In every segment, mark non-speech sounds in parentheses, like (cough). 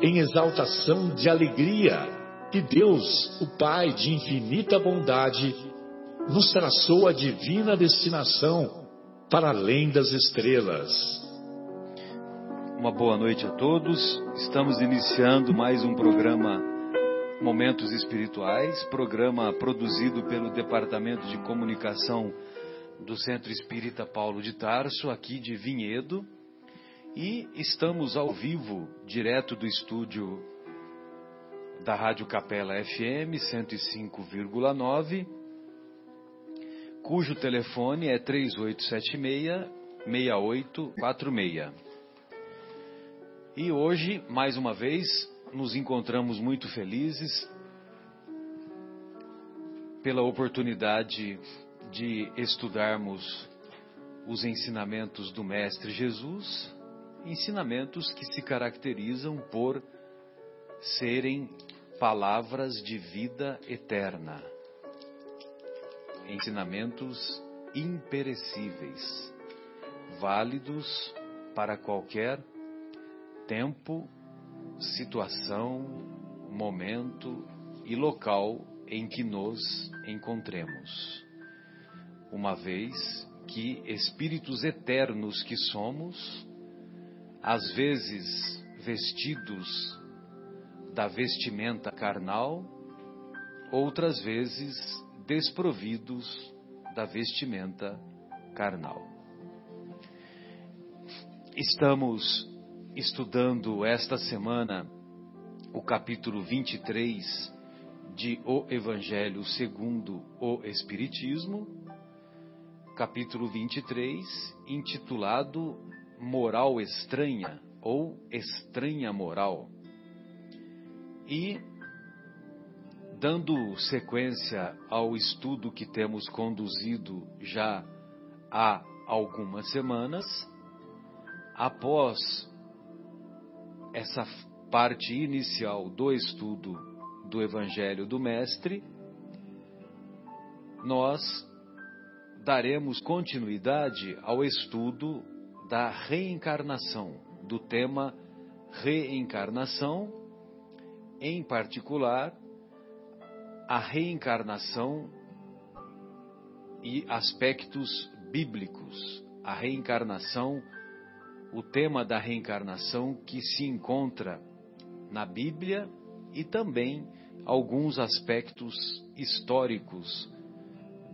em exaltação de alegria que Deus, o Pai de infinita bondade, nos traçou a divina destinação para além das estrelas. Uma boa noite a todos. Estamos iniciando mais um programa Momentos Espirituais, programa produzido pelo Departamento de Comunicação do Centro Espírita Paulo de Tarso, aqui de Vinhedo. E estamos ao vivo, direto do estúdio da Rádio Capela FM 105,9, cujo telefone é 3876-6846. E hoje, mais uma vez, nos encontramos muito felizes pela oportunidade de estudarmos os ensinamentos do Mestre Jesus, ensinamentos que se caracterizam por serem palavras de vida eterna, ensinamentos imperecíveis, válidos para qualquer tempo situação, momento e local em que nos encontremos. Uma vez que espíritos eternos que somos, às vezes vestidos da vestimenta carnal, outras vezes desprovidos da vestimenta carnal. Estamos estudando esta semana o capítulo 23 de O Evangelho segundo o Espiritismo, capítulo 23, intitulado Moral Estranha ou Estranha Moral. E, dando sequência ao estudo que temos conduzido já há algumas semanas, após essa parte inicial do estudo do Evangelho do Mestre, nós daremos continuidade ao estudo da reencarnação, do tema reencarnação, em particular, a reencarnação e aspectos bíblicos, a reencarnação o tema da reencarnação que se encontra na Bíblia e também alguns aspectos históricos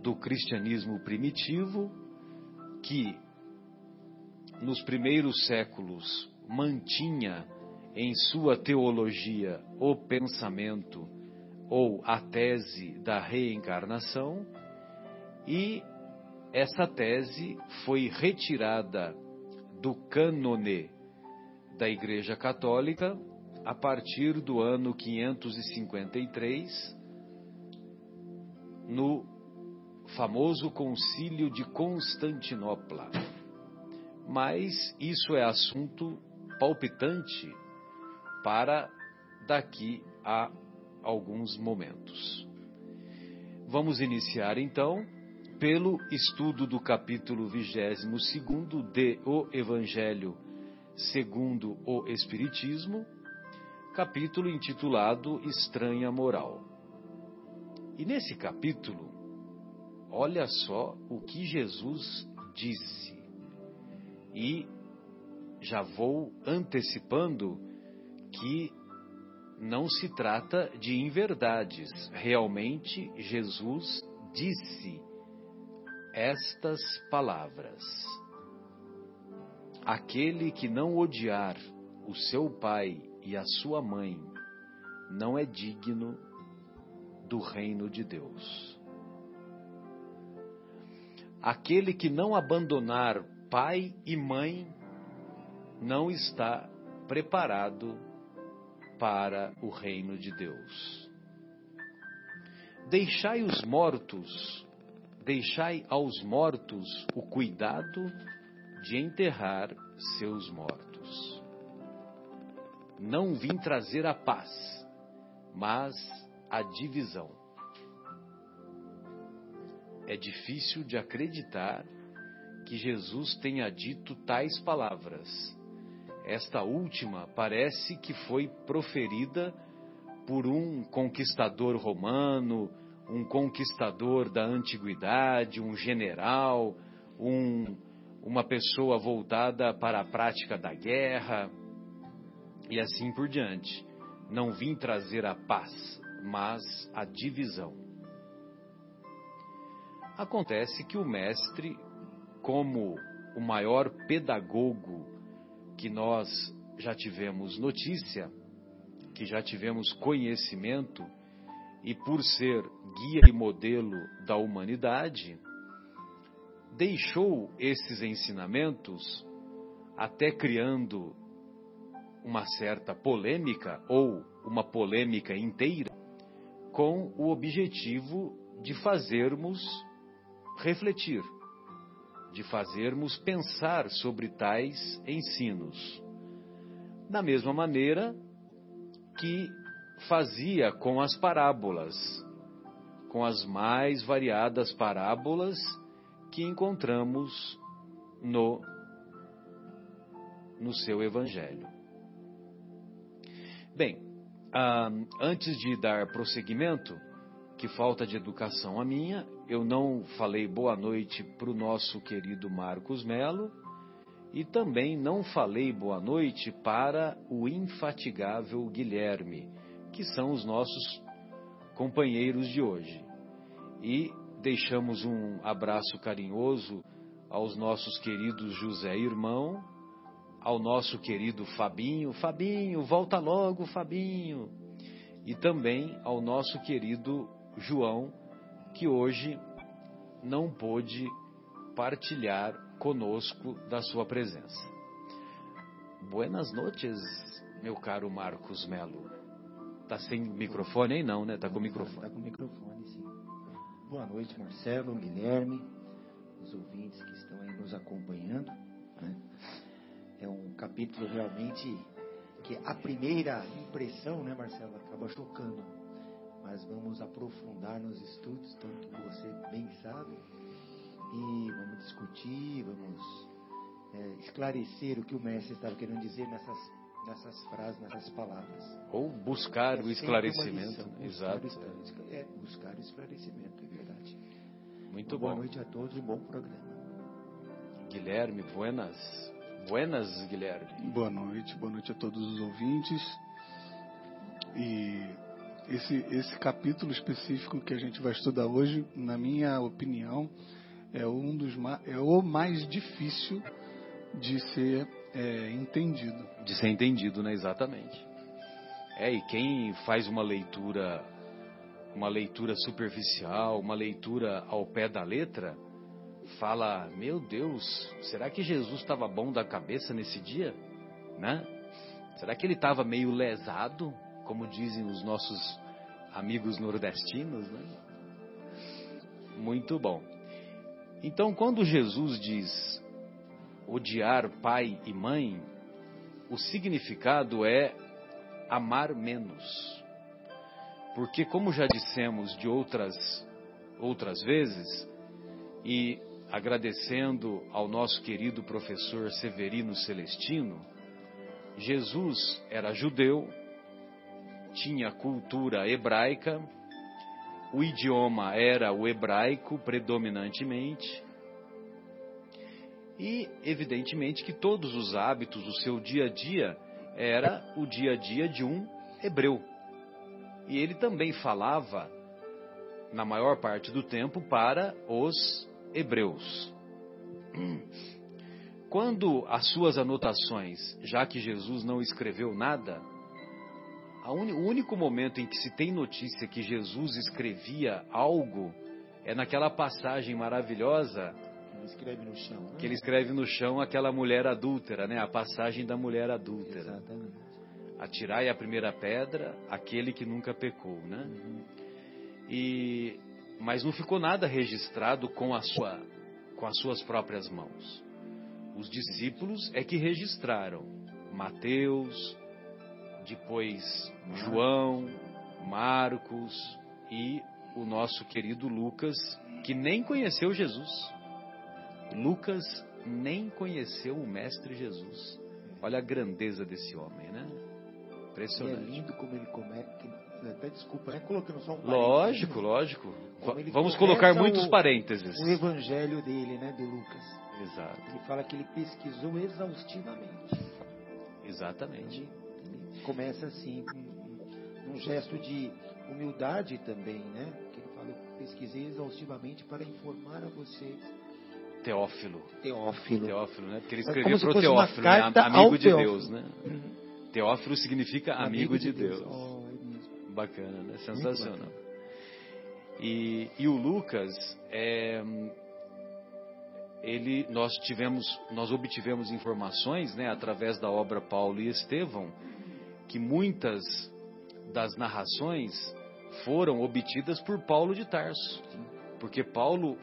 do cristianismo primitivo que nos primeiros séculos mantinha em sua teologia o pensamento ou a tese da reencarnação e essa tese foi retirada do cânone da Igreja Católica a partir do ano 553, no famoso Concílio de Constantinopla. Mas isso é assunto palpitante para daqui a alguns momentos. Vamos iniciar então pelo estudo do capítulo 22 de O Evangelho segundo o Espiritismo, capítulo intitulado Estranha Moral. E nesse capítulo, olha só o que Jesus disse. E já vou antecipando que não se trata de inverdades. Realmente, Jesus disse estas palavras: Aquele que não odiar o seu pai e a sua mãe não é digno do reino de Deus. Aquele que não abandonar pai e mãe não está preparado para o reino de Deus. Deixai os mortos, deixai aos mortos o cuidado de enterrar seus mortos. Não vim trazer a paz, mas a divisão. É difícil de acreditar que Jesus tenha dito tais palavras. Esta última parece que foi proferida por um conquistador romano, um conquistador da antiguidade, um general, um, uma pessoa voltada para a prática da guerra e assim por diante. Não vim trazer a paz, mas a divisão. Acontece que o mestre, como o maior pedagogo que nós já tivemos notícia, que já tivemos conhecimento, e por ser guia e modelo da humanidade, deixou esses ensinamentos, até criando uma certa polêmica ou uma polêmica inteira, com o objetivo de fazermos refletir, de fazermos pensar sobre tais ensinos. Da mesma maneira que fazia com as parábolas, com as mais variadas parábolas que encontramos no no seu evangelho. Bem, ah, antes de dar prosseguimento, que falta de educação a minha, eu não falei boa noite para o nosso querido Marcos Melo e também não falei boa noite para o infatigável Guilherme, que são os nossos companheiros de hoje. E deixamos um abraço carinhoso aos nossos queridos José Irmão, ao nosso querido Fabinho. Fabinho, volta logo, Fabinho. E também ao nosso querido João, que hoje não pôde partilhar conosco da sua presença. Buenas noites, meu caro Marcos Melo. Tá sem microfone aí não, né? Tá com microfone. Tá com microfone, sim. Boa noite, Marcelo, Guilherme, os ouvintes que estão aí nos acompanhando. Né? é um capítulo realmente que a primeira impressão, né, Marcelo, acaba chocando. Mas vamos aprofundar nos estudos, tanto que você bem sabe, e vamos discutir, vamos é, esclarecer o que o mestre estava querendo dizer nessas, nessas frases, nessas palavras. Ou buscar é o esclarecimento. Exato. Buscar, é, buscar o esclarecimento, é verdade. Muito Boa bom. noite a todos e bom programa. Guilherme, buenas. Buenas, Guilherme. Boa noite, boa noite a todos os ouvintes. E esse, esse capítulo específico que a gente vai estudar hoje, na minha opinião, é um dos é o mais difícil de ser é, entendido. De ser entendido, né? Exatamente. É, e quem faz uma leitura, uma leitura superficial, uma leitura ao pé da letra, fala: Meu Deus, será que Jesus estava bom da cabeça nesse dia? Né? Será que ele estava meio lesado, como dizem os nossos amigos nordestinos? Né? Muito bom. Então, quando Jesus diz odiar pai e mãe, o significado é amar menos. Porque, como já dissemos de outras, outras vezes, e agradecendo ao nosso querido professor Severino Celestino, Jesus era judeu, tinha cultura hebraica, o idioma era o hebraico predominantemente, e evidentemente que todos os hábitos do seu dia a dia era o dia a dia de um hebreu. e ele também falava, na maior parte do tempo, para os hebreus. Quando as suas anotações, já que Jesus não escreveu nada, un... o único momento em que se tem notícia que Jesus escrevia algo é naquela passagem maravilhosa Ele escreve no chão. né? que ele escreve no chão aquela mulher adúltera, né? A passagem da mulher adúltera. Exatamente. Atirai a primeira pedra, aquele que nunca pecou, né? Uhum. E mas não ficou nada registrado com a sua com as suas próprias mãos. Os discípulos é que registraram. Mateus, depois João, Marcos e o nosso querido Lucas, que nem conheceu Jesus. Lucas nem conheceu o mestre Jesus. Olha a grandeza desse homem, né? E é Impressionante. lindo como ele começa. Até desculpa, né? Colocando só um Lógico, lógico. Vamos colocar muitos o- parênteses. O evangelho dele, né? De Lucas. Exato, Ele fala que ele pesquisou exaustivamente. exatamente. Ele começa assim, com um gesto de humildade também, né? Que ele fala, eu pesquisei exaustivamente para informar a vocês. Teófilo. Teófilo. Teófilo, né? Porque ele É escreveu para o Teófilo, né? Amigo de Teófilo. Deus, né? Teófilo significa amigo, de Deus. Oh, é. Bacana, né? Sensacional. E, e o Lucas, é, ele, nós tivemos, nós obtivemos informações, né, através da obra Paulo e Estevão, que muitas das narrações foram obtidas por Paulo de Tarso, porque Paulo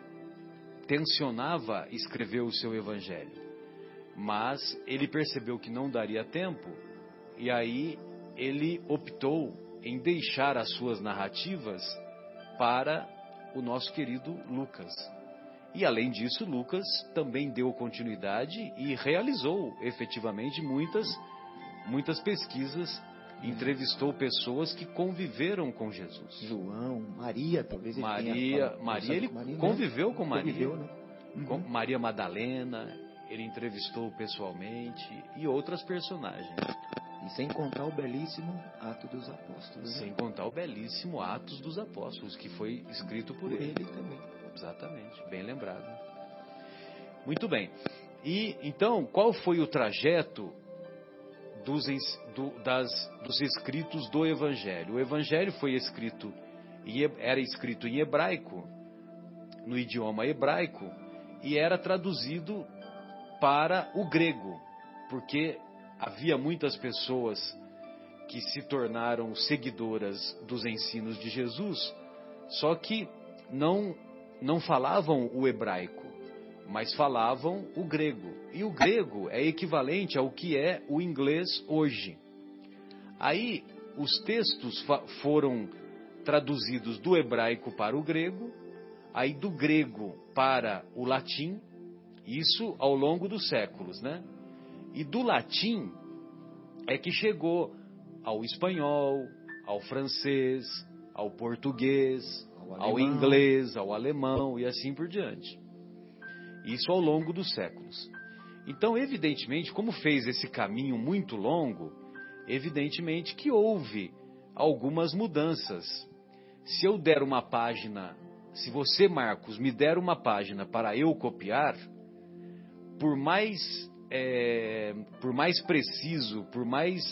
tensionava escrever o seu evangelho, mas ele percebeu que não daria tempo e aí ele optou em deixar as suas narrativas para o nosso querido Lucas. E além disso, Lucas também deu continuidade e realizou efetivamente muitas muitas pesquisas, entrevistou pessoas que conviveram com Jesus. João, Maria, talvez ele Maria, tenha. Maria, ele Maria, né? conviveu com Maria, Conviveu, né? Uhum. com Maria Madalena, ele entrevistou pessoalmente e outras personagens. E sem contar o belíssimo ato dos apóstolos. né? Sem contar o belíssimo Atos dos Apóstolos, que foi escrito por, Por ele. ele também. Exatamente, bem lembrado. Muito bem. E então, qual foi o trajeto dos, do- das- dos escritos do Evangelho? O Evangelho foi escrito, era escrito em hebraico, no idioma hebraico, e era traduzido para o grego, porque havia muitas pessoas que se tornaram seguidoras dos ensinos de Jesus, só que não não falavam o hebraico, mas falavam o grego. E o grego é equivalente ao que é o inglês hoje. Aí os textos foram traduzidos do hebraico para o grego, aí do grego para o latim, isso ao longo dos séculos, né? E do latim é que chegou ao espanhol, ao francês, ao português, Ao ao inglês, ao alemão e assim por diante. Isso ao longo dos séculos. Então, evidentemente, como fez esse caminho muito longo, evidentemente que houve algumas mudanças. Se eu der uma página, se você, Marcos, me der uma página para eu copiar, por mais, é, por mais preciso, por mais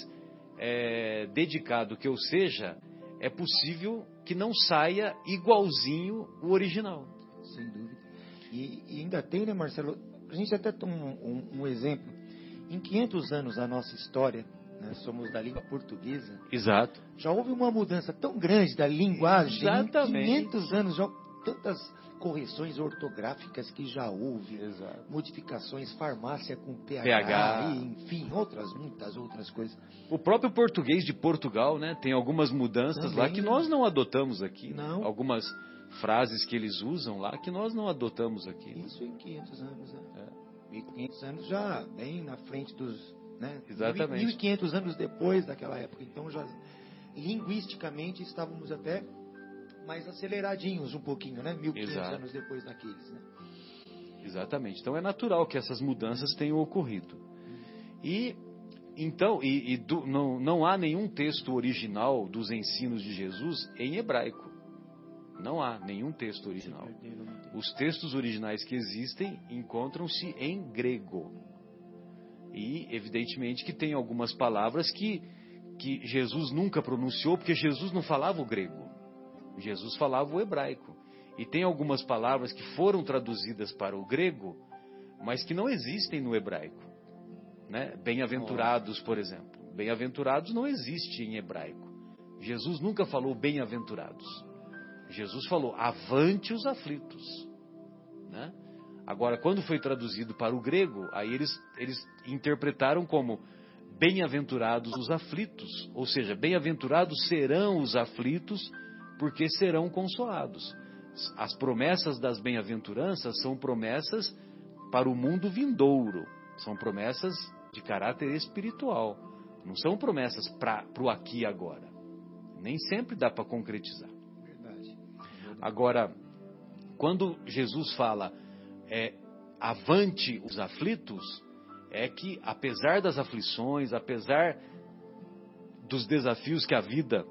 é, dedicado que eu seja, é possível que não saia igualzinho o original. Sem dúvida. E, e ainda tem, né, Marcelo? A gente até toma um, um- um exemplo. Em 500 anos da nossa história, né, somos da língua portuguesa, Exato. já houve uma mudança tão grande da linguagem. Exatamente. Em 500 anos, já tantas correções ortográficas que já houve. Exato. Modificações, farmácia com PH, PH. e, enfim, outras, muitas outras coisas. O próprio português de Portugal, né, tem algumas mudanças lá Também. que nós não adotamos aqui. Não. Algumas frases que eles usam lá que nós não adotamos aqui. Isso em 500 anos, né? 1500 anos já bem na frente dos. Né? Exatamente. 1500 anos depois daquela época. Então já linguisticamente estávamos até mais aceleradinhos um pouquinho, né? 1500 Exato. anos depois daqueles, né? Exatamente. Então é natural que essas mudanças tenham ocorrido. E Então, e, e do, não, não há nenhum texto original dos ensinos de Jesus em hebraico. Não há nenhum texto original. Os textos originais que existem encontram-se em grego. E, evidentemente, que tem algumas palavras que, que Jesus nunca pronunciou, porque Jesus não falava o grego. Jesus falava o hebraico. E tem algumas palavras que foram traduzidas para o grego, mas que não existem no hebraico. Né? Bem-aventurados, por exemplo. Bem-aventurados não existe em hebraico. Jesus nunca falou bem-aventurados. Jesus falou avante os aflitos. Né? Agora, quando foi traduzido para o grego, aí eles, eles interpretaram como bem-aventurados os aflitos, ou seja, bem-aventurados serão os aflitos, porque serão consolados. As promessas das bem-aventuranças são promessas para o mundo vindouro, são promessas de caráter espiritual, não são promessas para o aqui e agora. Nem sempre dá para concretizar. Agora, quando Jesus fala é, avante os aflitos, é que apesar das aflições, apesar dos desafios que a vida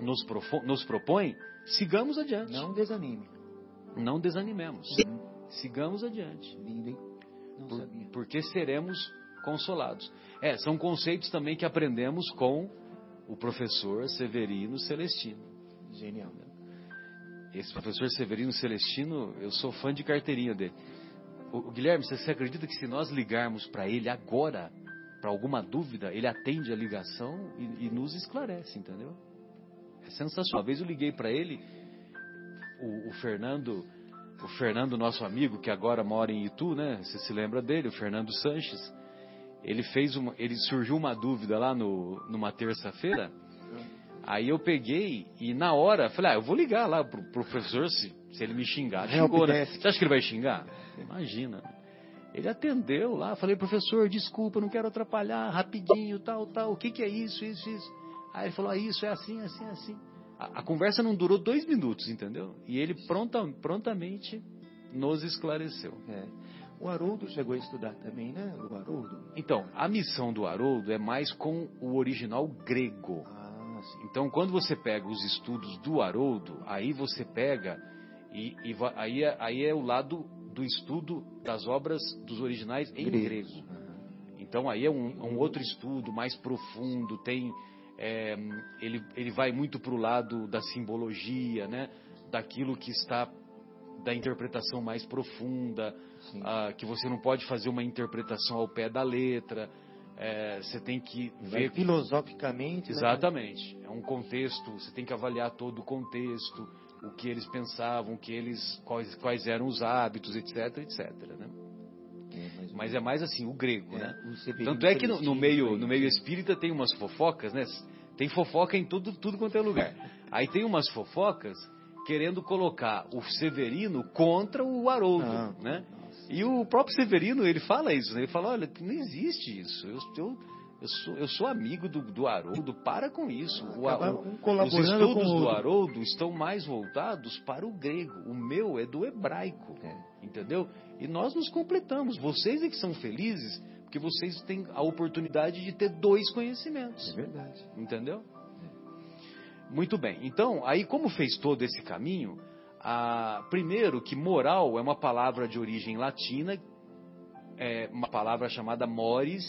nos, nos propõe, sigamos adiante. Não desanime. Não desanimemos. Sigamos adiante. Lindo, hein? Não Por, sabia. Porque seremos consolados. É, são conceitos também que aprendemos com o professor Severino Celestino. Genial. Né? Esse professor Severino Celestino, eu sou fã de carteirinha dele. O, Guilherme, você, você acredita que se nós ligarmos para ele agora, para alguma dúvida, ele atende a ligação e, e nos esclarece, entendeu? É sensacional. Uma vez eu liguei para ele, o, o, Fernando, o Fernando, nosso amigo, que agora mora em Itu, né? Você se lembra dele, o Fernando Sanches. Ele fez uma, ele surgiu uma dúvida lá no, numa terça-feira. Aí eu peguei e na hora falei, ah, eu vou ligar lá pro, pro professor se, se ele me xingar. Xingou, né? Você acha que ele vai xingar? Imagina. Ele atendeu lá, falei, professor, desculpa, não quero atrapalhar, rapidinho, tal, tal, o que, que é isso, isso, isso? Aí ele falou, ah, isso é assim, assim, assim. A, a conversa não durou dois minutos, entendeu? E ele pronta, prontamente nos esclareceu. É. O Haroldo chegou a estudar também, né? O Haroldo. Então, a missão do Haroldo é mais com o original grego. Ah, Então, quando você pega os estudos do Haroldo, aí você pega e, e aí, é, aí é o lado do estudo das obras dos originais em grego. Então, aí é um, um outro estudo mais profundo, tem é, ele, ele vai muito para o lado da simbologia, né? daquilo que está da interpretação mais profunda, ah, que você não pode fazer uma interpretação ao pé da letra, é, você tem que ver filosoficamente. né? exatamente. É um contexto, você tem que avaliar todo o contexto, o que eles pensavam, que eles quais, quais eram os hábitos, etc, etc. Né? É, Mas é mais assim, o grego, É, né? o Tanto é que no, no meio, no meio né? espírita tem umas fofocas, né? Tem fofoca em tudo, tudo quanto é lugar. (laughs) Aí tem umas fofocas querendo colocar o Severino contra o Haroldo, Não, né? E o próprio Severino, ele fala isso, né? Ele fala, olha, não existe isso. Eu, eu, eu, sou, eu sou amigo do, do Haroldo, para com isso. O, o- os estudos o do. Haroldo estão mais voltados para o grego. O meu é do hebraico. É. Entendeu? E nós nos completamos. Vocês é que são felizes porque vocês têm a oportunidade de ter dois É conhecimentos. verdade. Entendeu? Muito bem. Então, aí como fez todo esse caminho, primeiro que moral é uma palavra de origem latina, é uma palavra chamada mores,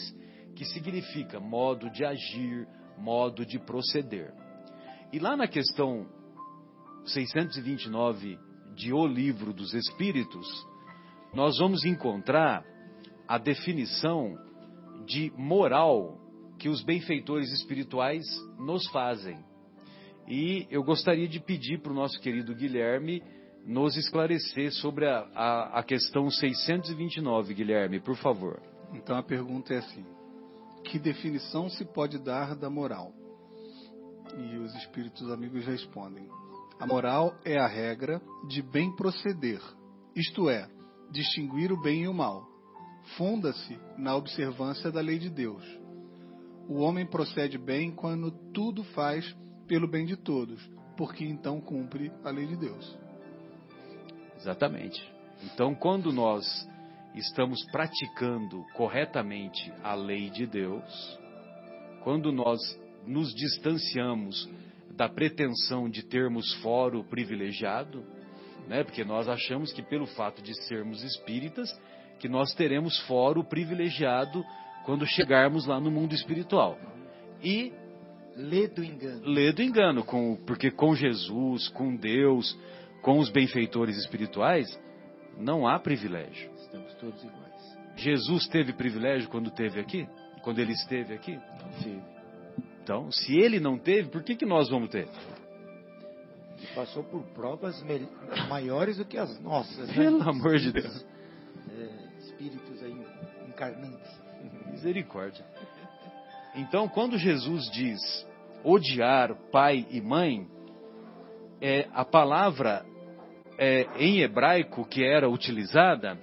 que significa modo de agir, modo de proceder. E lá na questão 629 de O Livro dos Espíritos, nós vamos encontrar a definição de moral que os benfeitores espirituais nos fazem. E eu gostaria de pedir para o nosso querido Guilherme nos esclarecer sobre a, a, a questão 629, Guilherme, por favor. Então a pergunta é assim: que definição se pode dar da moral? E os espíritos amigos respondem: a moral é a regra de bem proceder, isto é, distinguir o bem e o mal. Funda-se na observância da lei de Deus. O homem procede bem quando tudo faz pelo bem de todos, porque então cumpre a lei de Deus. Exatamente. Então, quando nós estamos praticando corretamente a lei de Deus, quando nós nos distanciamos da pretensão de termos foro privilegiado, né? Porque nós achamos que pelo fato de sermos espíritas, que nós teremos foro privilegiado quando chegarmos lá no mundo espiritual. E Lê do engano. lê do engano, com, porque com Jesus, com Deus, com os benfeitores espirituais, não há privilégio. Estamos todos iguais. Jesus teve privilégio quando teve aqui? Quando ele esteve aqui? Sim. Então, se ele não teve, por que, que nós vamos ter? E passou por provas maiores do que as nossas. né? Pelo amor de Deus. É, espíritos aí encarnantes. Misericórdia. Então, quando Jesus diz odiar pai e mãe, é, a palavra é, em hebraico que era utilizada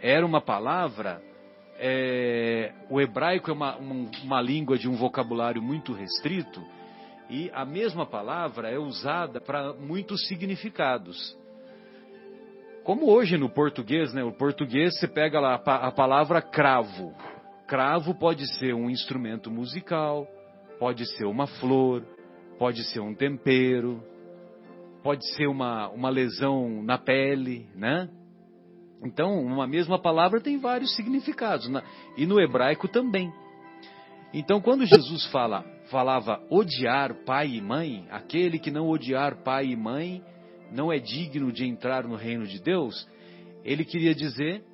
era uma palavra. é, o hebraico é uma, um- uma língua de um vocabulário muito restrito e a mesma palavra é usada para muitos significados. Como hoje no português, né? O português você pega lá a a palavra cravo. Cravo pode ser um instrumento musical, pode ser uma flor, pode ser um tempero, pode ser uma, uma lesão na pele, né? Então, uma mesma palavra tem vários significados, na- e no hebraico também. Então, quando Jesus fala, falava odiar pai e mãe, aquele que não odiar pai e mãe não é digno de entrar no reino de Deus, ele queria dizer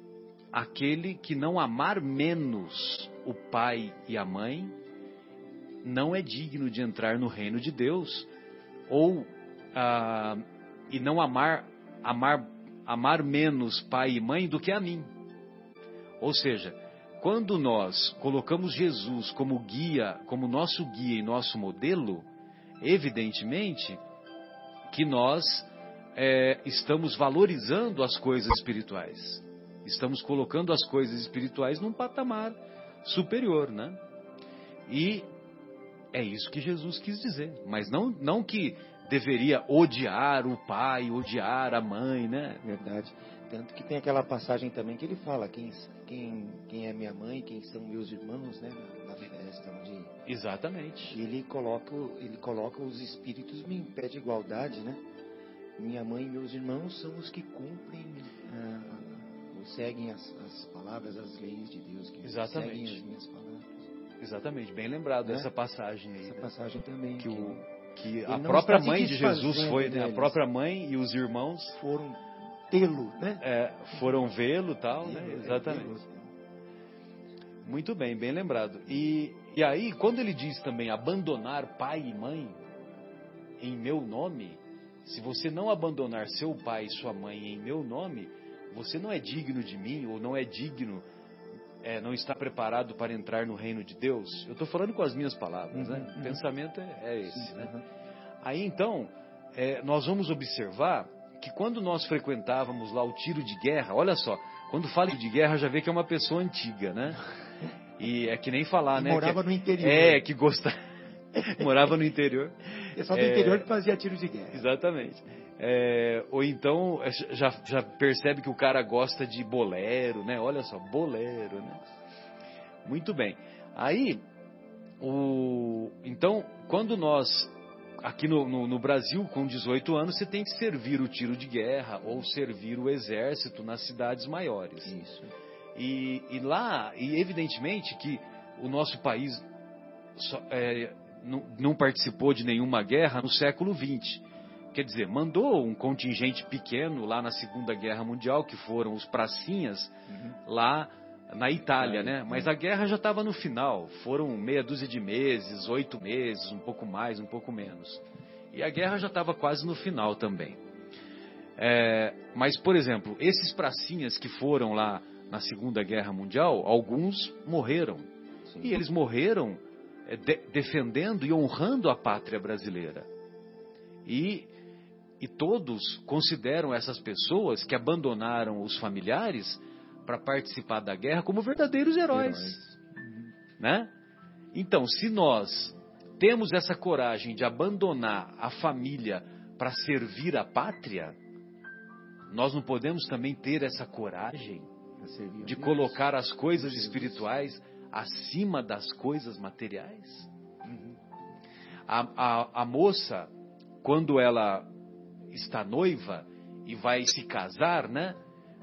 aquele que não amar menos o pai e a mãe não é digno de entrar no reino de Deus, ou ah, e não amar amar amar menos pai e mãe do que a mim. Ou seja, quando nós colocamos Jesus como guia, como nosso guia e nosso modelo, evidentemente que nós é, estamos valorizando as coisas espirituais. Estamos colocando as coisas espirituais num patamar superior, né? E é isso que Jesus quis dizer. Mas não, não que deveria odiar o pai, odiar a mãe, né? Verdade. Tanto que tem aquela passagem também que ele fala quem, quem, quem é minha mãe, quem são meus irmãos, né? Na, festa, onde Exatamente. ele coloca, ele coloca os espíritos em pé de igualdade, né? Minha mãe e meus irmãos são os que cumprem, ah, ou seguem as, as palavras, as leis de Deus, que Exatamente. seguem as minhas palavras. Exatamente, bem lembrado Né? essa passagem aí. Essa né? passagem também, Que, o, que a própria mãe de Jesus foi, né? A própria mãe e os irmãos foram tê-lo, né? é, foram vê-lo tal, né? É, Exatamente. tê-lo. Muito bem, bem lembrado. E, e aí, quando ele diz também abandonar pai e mãe em meu nome, se você não abandonar seu pai e sua mãe em meu nome, você não é digno de mim ou não é digno, é, não está preparado para entrar no reino de Deus. Eu estou falando com as minhas palavras, né? Uhum, O uhum. pensamento é, é esse, Sim, né? uhum. Aí então, é, nós vamos observar que quando nós frequentávamos lá o tiro de guerra, olha só, quando fala de guerra já vê que é uma pessoa antiga, né? (laughs) E é que nem falar, E né? morava que, no interior. É, que gosta. (laughs) morava no interior. Pessoal do é- interior que fazia tiros de guerra. Exatamente. É, ou então é, já, já percebe que o cara gosta de bolero, né? Olha só, bolero, né? Muito bem. Aí, o, então, quando nós, aqui no, no, no Brasil, com 18 anos, você tem que servir o tiro de guerra ou servir o exército nas cidades maiores. Isso. E, e lá, e evidentemente que o nosso país só- é, não, não participou de nenhuma guerra no século XX. Quer dizer, mandou um contingente pequeno lá na Segunda Guerra Mundial, que foram os pracinhas, lá na Itália, né? Mas a guerra já estava no final. Foram meia dúzia de meses, oito meses, um pouco mais, um pouco menos. E a guerra já estava quase no final também. É, mas, por exemplo, esses pracinhas que foram lá na Segunda Guerra Mundial, alguns morreram. Sim. E eles morreram é, de- defendendo e honrando a pátria brasileira. E, e todos consideram essas pessoas que abandonaram os familiares para participar da guerra como verdadeiros heróis. Né? Então, se nós temos essa coragem de abandonar a família para servir a pátria, nós não podemos também ter essa coragem de colocar as coisas espirituais acima das coisas materiais. Uhum. A, a, a moça, quando ela está noiva e vai se casar, né?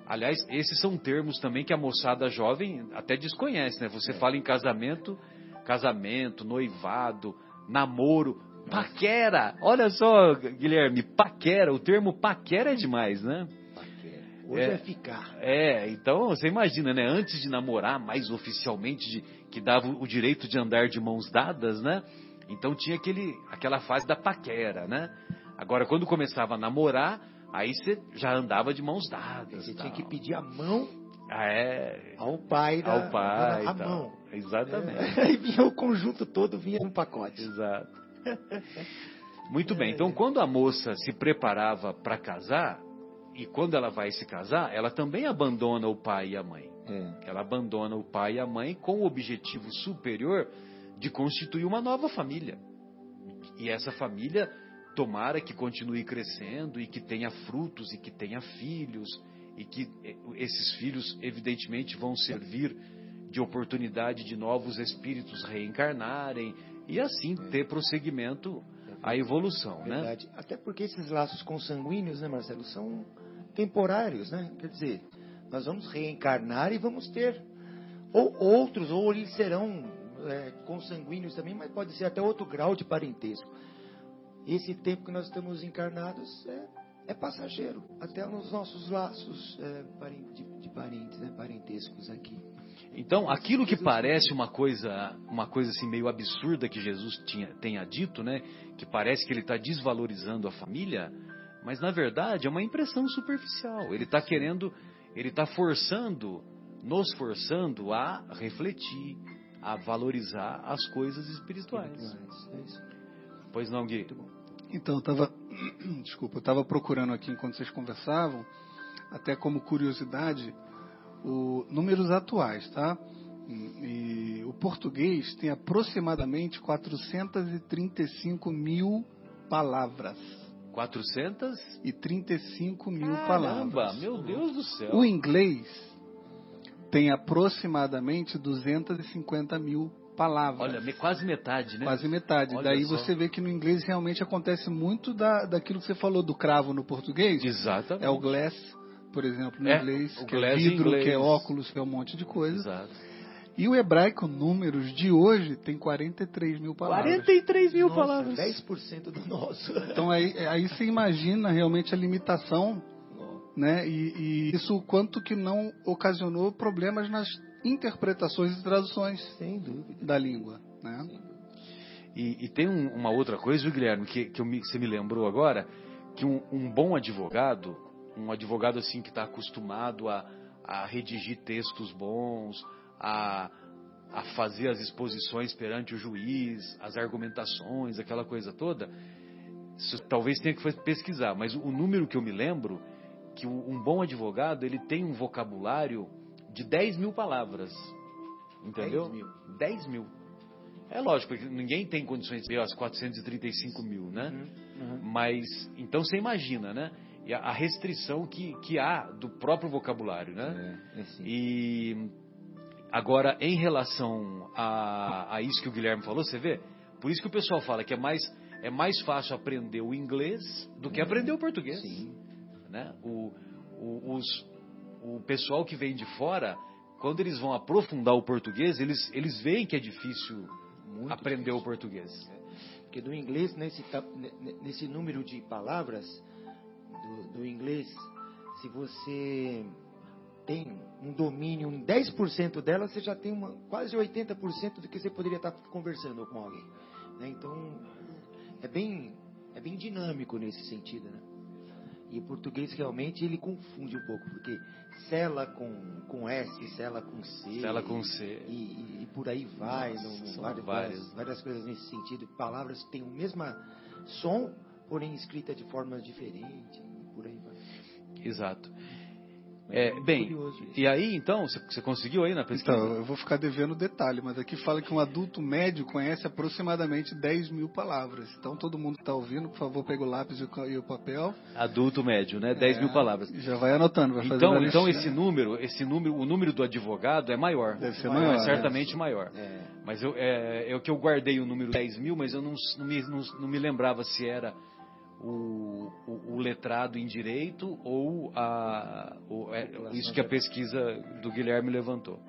Aliás, esses são termos também que a moçada jovem até desconhece, né? Você fala em casamento, casamento, noivado, namoro, paquera. Olha só, Guilherme, paquera. O termo paquera é demais, né? Paquera. Hoje é, É. ficar. É, então você imagina, né? Antes de namorar, mais oficialmente, de, que dava o direito de andar de mãos dadas, né? Então tinha aquele, aquela fase da paquera, né? Agora, quando começava a namorar, aí você já andava de mãos dadas. Você tinha que pedir a mão Ah, é, ao pai da ao pai. a e tal. mão. Exatamente. É, Aí (laughs) vinha o conjunto todo, vinha um pacote. Exato. (laughs) Muito bem, então quando a moça se preparava para casar, e quando ela vai se casar, ela também abandona o pai e a mãe. É. Ela abandona o pai e a mãe com o objetivo superior de constituir uma nova família. E essa família tomara que continue crescendo e que tenha frutos e que tenha filhos e que eh, esses filhos evidentemente vão servir de oportunidade de novos espíritos reencarnarem e assim ter prosseguimento à evolução, né? Verdade. Até porque esses laços consanguíneos, né, Marcelo, são temporários, né? Quer dizer, nós vamos reencarnar e vamos ter ou outros, ou eles serão é, consanguíneos também, mas pode ser até outro grau de parentesco. Esse tempo que nós estamos encarnados é, é passageiro, até nos nossos laços é, de, de parentes, né, parentescos aqui. Então, aquilo que parece uma coisa, uma coisa assim meio absurda que Jesus tinha, tenha dito, né? Que parece que ele está desvalorizando a família, mas na verdade é uma impressão superficial. Ele está querendo, ele está forçando, nos forçando a refletir, a valorizar as coisas espirituais. É isso. Pois não, Gui? Então, eu estava. (clears throat) Desculpa, eu estava procurando aqui enquanto vocês conversavam, até como curiosidade, o, números atuais, tá? E, o português tem aproximadamente 435 mil palavras. 400? E 35 mil Caramba, palavras. meu Deus do céu. O inglês tem aproximadamente 250 mil palavras. Olha, quase metade, né? Quase metade. Olha Daí só. você vê que no inglês realmente acontece muito da, daquilo que você falou do cravo no português. Exatamente. É o glass, por exemplo, no É, inglês, o que é vidro, inglês. que é óculos, que é um monte de coisa. Exato. E o hebraico, números de hoje, tem 43 mil palavras. 43 mil Nossa, palavras. 10% do nosso. Então aí, aí você imagina realmente a limitação, né? E, e isso o quanto que não ocasionou problemas nas interpretações e traduções Sem dúvida. da língua, né? E, e tem um- uma outra coisa, Guilherme, que, que me- você me lembrou agora, que um, um bom advogado, um advogado assim que está acostumado a, a redigir textos bons, a, a fazer as exposições perante o juiz, as argumentações, aquela coisa toda, talvez tenha que pesquisar, mas o número que eu me lembro, que um bom advogado, ele tem um vocabulário de 10 mil palavras, entendeu? 10 mil. 10 mil. É lógico, porque ninguém tem condições de ver as 435 mil, né? Uhum. Mas, então você imagina, né? E a restrição que, que há do próprio vocabulário, né? É, é sim. E agora, em relação a, a isso que o Guilherme falou, você vê? Por isso que o pessoal fala que é mais, é mais fácil aprender o inglês do que aprender o português. Sim. Né? O, o, os, o pessoal que vem de fora, quando eles vão aprofundar o português, eles, eles veem que é difícil Muito aprender difícil. o português. Porque do inglês, nesse, nesse número de palavras do, do inglês, se você tem um domínio em 10% delas, você já tem uma, quase 80% do que você poderia estar conversando com alguém. né? Então, é bem, é bem dinâmico nesse sentido. Né? E o português realmente ele confunde um pouco, porque cela com, com S, cela com C. Cela com C. E, e- e por aí vai, Nossa, no- várias, várias. várias coisas nesse sentido. Palavras que têm o mesmo som, porém escrita de forma diferente, e por aí vai. Exato. É, bem, e aí então, você conseguiu aí na pesquisa? Então, eu vou ficar devendo detalhe, mas aqui fala que um adulto médio conhece aproximadamente 10 mil palavras. Então, todo mundo que está ouvindo, por favor, pega o lápis e o papel. Adulto médio, né? 10 é, mil palavras. Já vai anotando, vai então, fazer Então, esse número, esse número, o número do advogado é maior. Deve ser maior. É certamente é. maior. É. Mas eu, é, é o que eu guardei o número 10 mil, mas eu não, não, me, não, não me lembrava se era o, o, o, letrado em direito ou a, o, é, isso que a pesquisa do Guilherme levantou.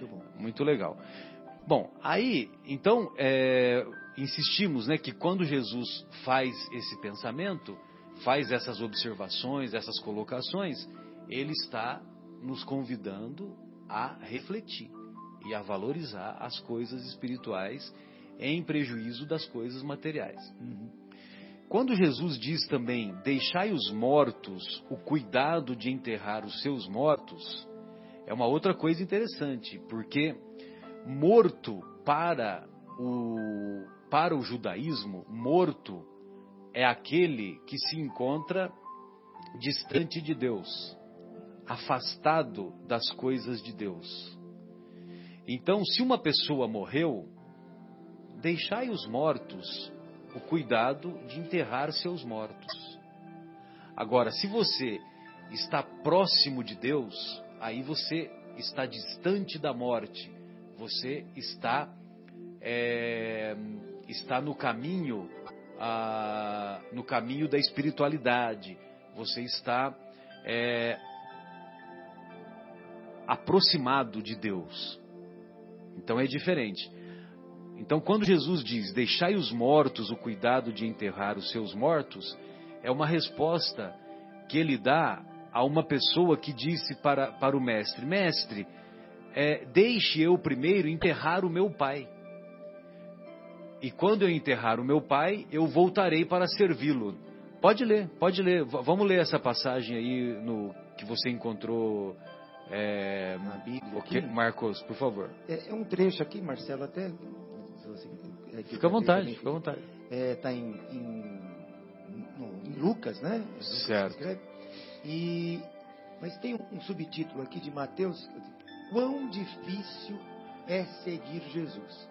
Muito, Muito legal. Bom, aí, então, é, insistimos né, que quando Jesus faz esse pensamento, faz essas observações, essas colocações, ele está nos convidando a refletir e a valorizar as coisas espirituais em prejuízo das coisas materiais. Uhum. Quando Jesus diz também: Deixai os mortos o cuidado de enterrar os seus mortos, é uma outra coisa interessante, porque morto para o, para o judaísmo, morto é aquele que se encontra distante de Deus, afastado das coisas de Deus. Então, se uma pessoa morreu, deixai os mortos o cuidado de enterrar seus mortos. Agora, se você está próximo de Deus, aí você está distante da morte, você está é, está no caminho no caminho da espiritualidade, você está é, aproximado de Deus. Então é diferente. Então, quando Jesus diz: Deixai os mortos o cuidado de enterrar os seus mortos, é uma resposta que ele dá a uma pessoa que disse para, para o mestre: Mestre, é, deixe eu primeiro enterrar o meu pai. E quando eu enterrar o meu pai, eu voltarei para servi-lo. Pode ler, pode ler. V vamos ler essa passagem aí no que você encontrou é, na Bíblia. Marcos, por favor. É, é, um trecho aqui, Marcelo, até é, fica à vontade, fica à vontade. Está é, tá em, em, no, em, Lucas, né? Certo. E, mas tem um, um subtítulo aqui de Mateus, quão difícil é seguir Jesus.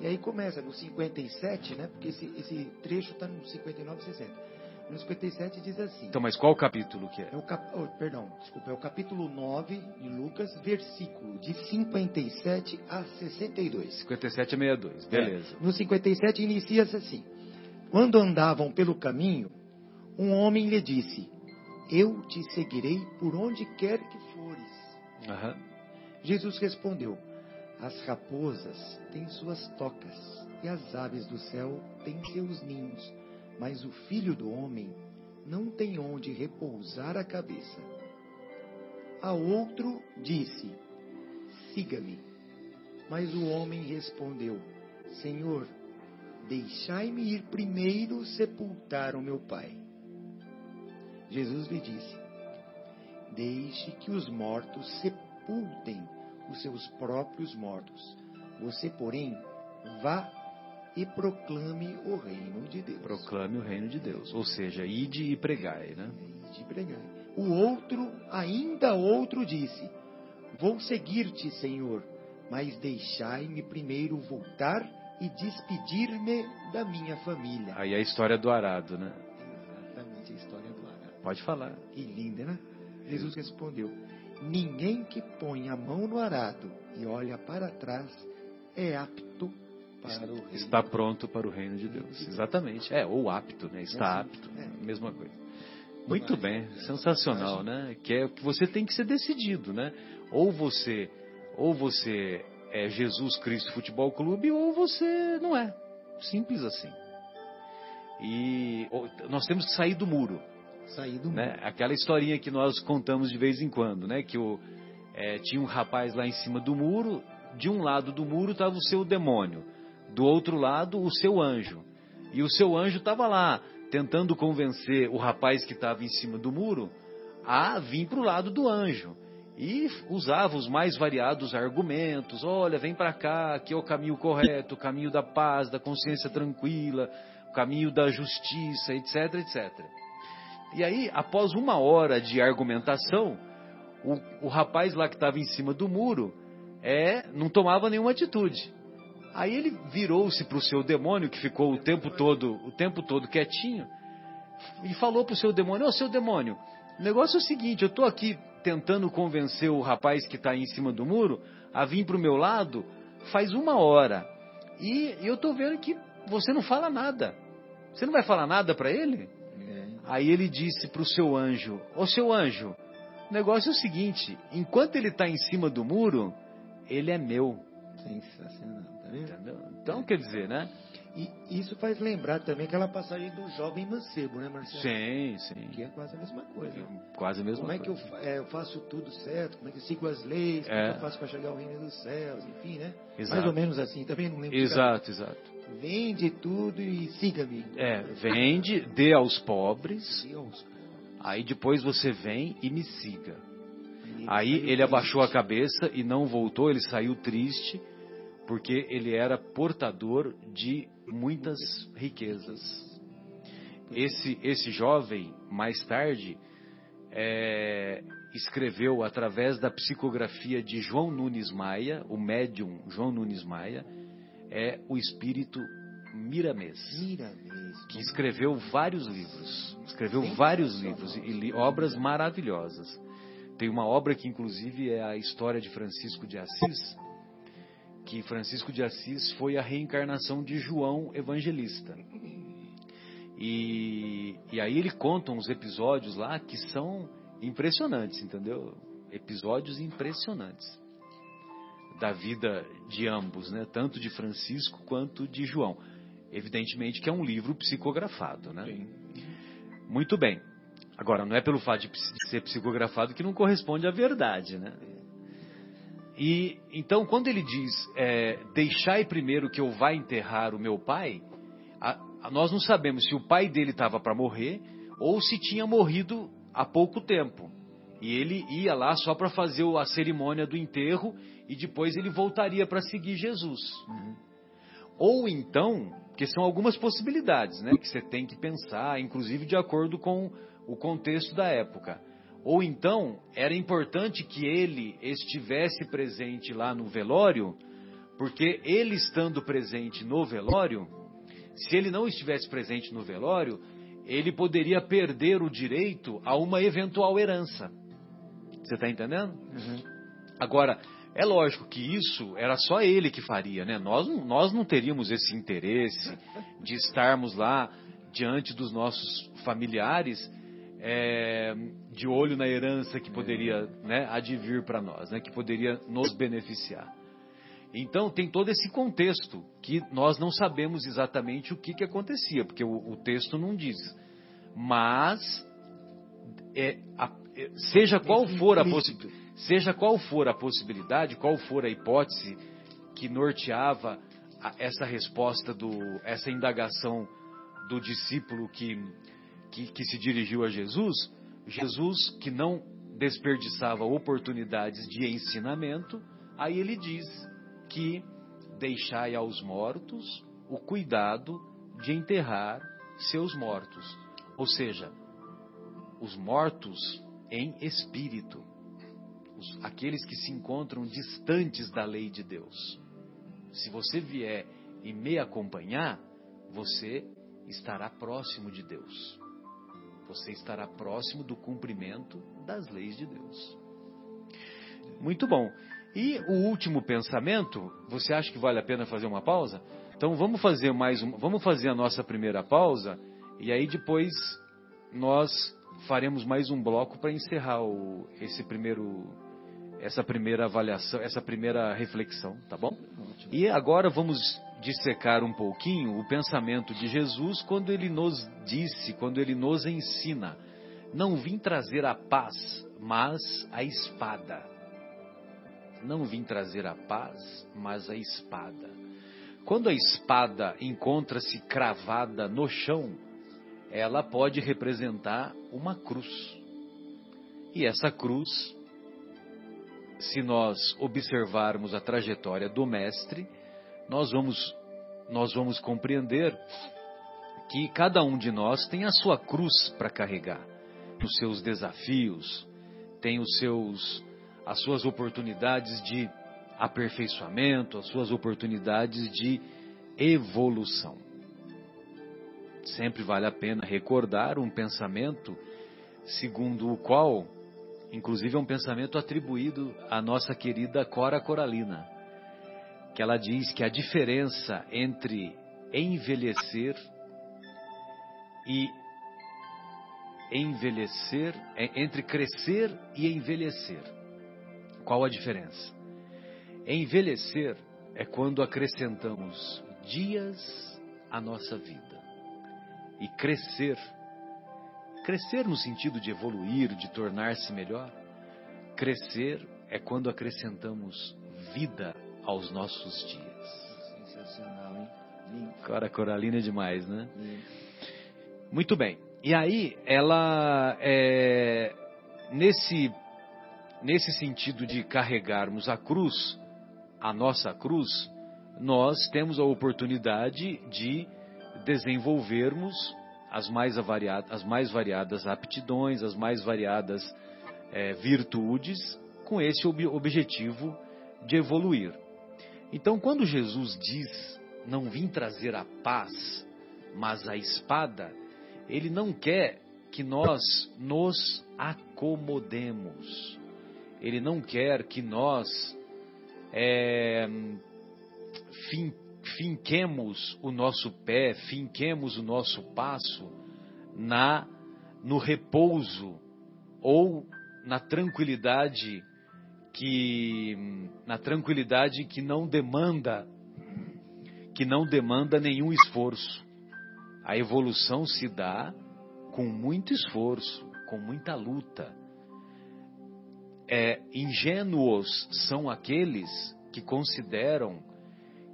E aí começa no 57, né? Porque esse, esse trecho está no 59 e 60. No 57 diz assim. Então, mas qual capítulo que é? é o cap... Oh, perdão, desculpa, é o capítulo 9 de Lucas, versículo de 57 a 62. 57 a 62, beleza. É. No 57 inicia-se assim: Quando andavam pelo caminho, um homem lhe disse: Eu te seguirei por onde quer que fores. Uhum. Jesus respondeu: As raposas têm suas tocas e as aves do céu têm seus ninhos mas o filho do homem não tem onde repousar a cabeça. A outro disse: Siga-me. Mas o homem respondeu: Senhor, deixai-me ir primeiro sepultar o meu pai. Jesus lhe disse: Deixe que os mortos sepultem os seus próprios mortos. Você, porém, vá e proclame o reino de Deus. Proclame o reino de Deus, ou seja, ide e pregai, né? Ide e pregai. O outro, ainda outro disse: Vou seguir-te, Senhor, mas deixai-me primeiro voltar e despedir-me da minha família. Aí a história do arado, né? Exatamente a história do arado. Pode falar. Que linda, né? Jesus respondeu: Ninguém que põe a mão no arado e olha para trás é apto está pronto para o reino de Deus. Exatamente. É, ou apto, né? Está é apto. É. Mesma coisa. Muito bem, sensacional, né? Que é que você tem que ser decidido, né? Ou você, ou você é Jesus Cristo Futebol Clube, ou você não é. Simples assim. E nós temos que sair do muro. Sair do né? muro. Aquela historinha que nós contamos de vez em quando, né? Que o, é, tinha um rapaz lá em cima do muro. De um lado do muro estava o seu demônio do outro lado o seu anjo. E o seu anjo estava lá, tentando convencer o rapaz que estava em cima do muro a vir para o lado do anjo. E usava os mais variados argumentos: olha, vem para cá, aqui é o caminho correto, o caminho da paz, da consciência tranquila, o caminho da justiça, etc, etc. E aí, após uma hora de argumentação, o, o rapaz lá que estava em cima do muro é, não tomava nenhuma atitude. Aí ele virou-se para o seu demônio, que ficou o tempo todo, o tempo todo quietinho, e falou para o seu demônio: Ô seu demônio, o negócio é o seguinte, eu estou aqui tentando convencer o rapaz que está em cima do muro a vir para o meu lado faz uma hora. E eu estou vendo que você não fala nada. Você não vai falar nada para ele? É. Aí ele disse para o seu anjo: Ô seu anjo, o negócio é o seguinte: enquanto ele está em cima do muro, ele é meu. Sensacional? Entendeu? Então, quer dizer, né? E isso faz lembrar também aquela passagem do jovem mancebo, né, Marcelo? Sim, sim. Que é quase a mesma coisa. Quase a mesma como coisa. Como é que eu, é, eu, faço tudo certo? Como é que eu sigo as leis? Como é que eu faço para chegar ao reino dos céus? Enfim, né? Exato. Mais ou menos assim, também não lembro. Exato, exato. Vende tudo e siga-me. É, vende, dê aos pobres. Dê aos pobres. Aí depois você vem e me siga. Aí ele abaixou a cabeça e não voltou, ele saiu triste, porque ele era portador de muitas riquezas. Esse, esse jovem, mais tarde, é, escreveu através da psicografia de João Nunes Maia, o médium João Nunes Maia, é o espírito Miramês, Miramês. que escreveu vários livros, escreveu vários livros e li, obras maravilhosas. Tem uma obra que, inclusive, é a história de Francisco de Assis, que Francisco de Assis foi a reencarnação de João Evangelista. E, e aí ele conta uns episódios lá que são impressionantes, entendeu? Episódios impressionantes da vida de ambos, né? Tanto de Francisco quanto de João. Evidentemente que é um livro psicografado, né? Sim. Muito bem. Agora, não é pelo fato de ser psicografado que não corresponde à verdade, né? E então, quando ele diz, é, deixai primeiro que eu vá enterrar o meu pai, a, a, nós não sabemos se o pai dele estava para morrer ou se tinha morrido há pouco tempo. E ele ia lá só para fazer a cerimônia do enterro e depois ele voltaria para seguir Jesus. Uhum. Ou então, que são algumas possibilidades, né, que você tem que pensar, inclusive de acordo com o contexto da época. Ou então, era importante que ele estivesse presente lá no velório, porque ele estando presente no velório, se ele não estivesse presente no velório, ele poderia perder o direito a uma eventual herança. Você está entendendo? Uhum. Agora, é lógico que isso era só ele que faria, né? Nós, nós não teríamos esse interesse de estarmos lá diante dos nossos familiares é, de olho na herança que poderia né, advir para nós, né, que poderia nos beneficiar. Então tem todo esse contexto que nós não sabemos exatamente o que, que acontecia, porque o, o texto não diz. Mas é, a, é, seja qual for a seja qual for a possibilidade, qual for a hipótese que norteava a, essa resposta do essa indagação do discípulo que que, que se dirigiu a Jesus, Jesus que não desperdiçava oportunidades de ensinamento, aí ele diz que deixai aos mortos o cuidado de enterrar seus mortos. Ou seja, os mortos em espírito, os, aqueles que se encontram distantes da lei de Deus. Se você vier e me acompanhar, você estará próximo de Deus você estará próximo do cumprimento das leis de Deus. Muito bom. E o último pensamento, você acha que vale a pena fazer uma pausa? Então vamos fazer mais um, vamos fazer a nossa primeira pausa e aí depois nós faremos mais um bloco para encerrar o, esse primeiro essa primeira avaliação, essa primeira reflexão, tá bom? E agora vamos dissecar um pouquinho o pensamento de Jesus quando ele nos disse, quando ele nos ensina: Não vim trazer a paz, mas a espada. Não vim trazer a paz, mas a espada. Quando a espada encontra-se cravada no chão, ela pode representar uma cruz. E essa cruz, se nós observarmos a trajetória do Mestre, nós vamos, nós vamos compreender que cada um de nós tem a sua cruz para carregar, nos seus desafios, tem os seus, as suas oportunidades de aperfeiçoamento, as suas oportunidades de evolução. Sempre vale a pena recordar um pensamento segundo o qual, inclusive é um pensamento atribuído à nossa querida Cora Coralina, que ela diz que a diferença entre envelhecer e envelhecer, é entre crescer e envelhecer. Qual a diferença? Envelhecer é quando acrescentamos dias à nossa vida. E crescer, crescer no sentido de evoluir, de tornar-se melhor, crescer é quando acrescentamos vida aos nossos dias. Sensacional, hein? Lindo. Cora Coralina é demais, né? lindo. Muito bem. E aí, ela, é, nesse, nesse sentido de carregarmos a cruz, a nossa cruz, nós temos a oportunidade de desenvolvermos as mais, variadas, as mais variadas aptidões, as mais variadas é, virtudes, com esse ob objetivo de evoluir. Então, quando Jesus diz: Não vim trazer a paz, mas a espada, ele não quer que nós nos acomodemos. Ele não quer que nós é, fin, finquemos o nosso pé, finquemos o nosso passo na no repouso ou na tranquilidade que na tranquilidade que não demanda que não demanda nenhum esforço. A evolução se dá com muito esforço, com muita luta. É, ingênuos são aqueles que consideram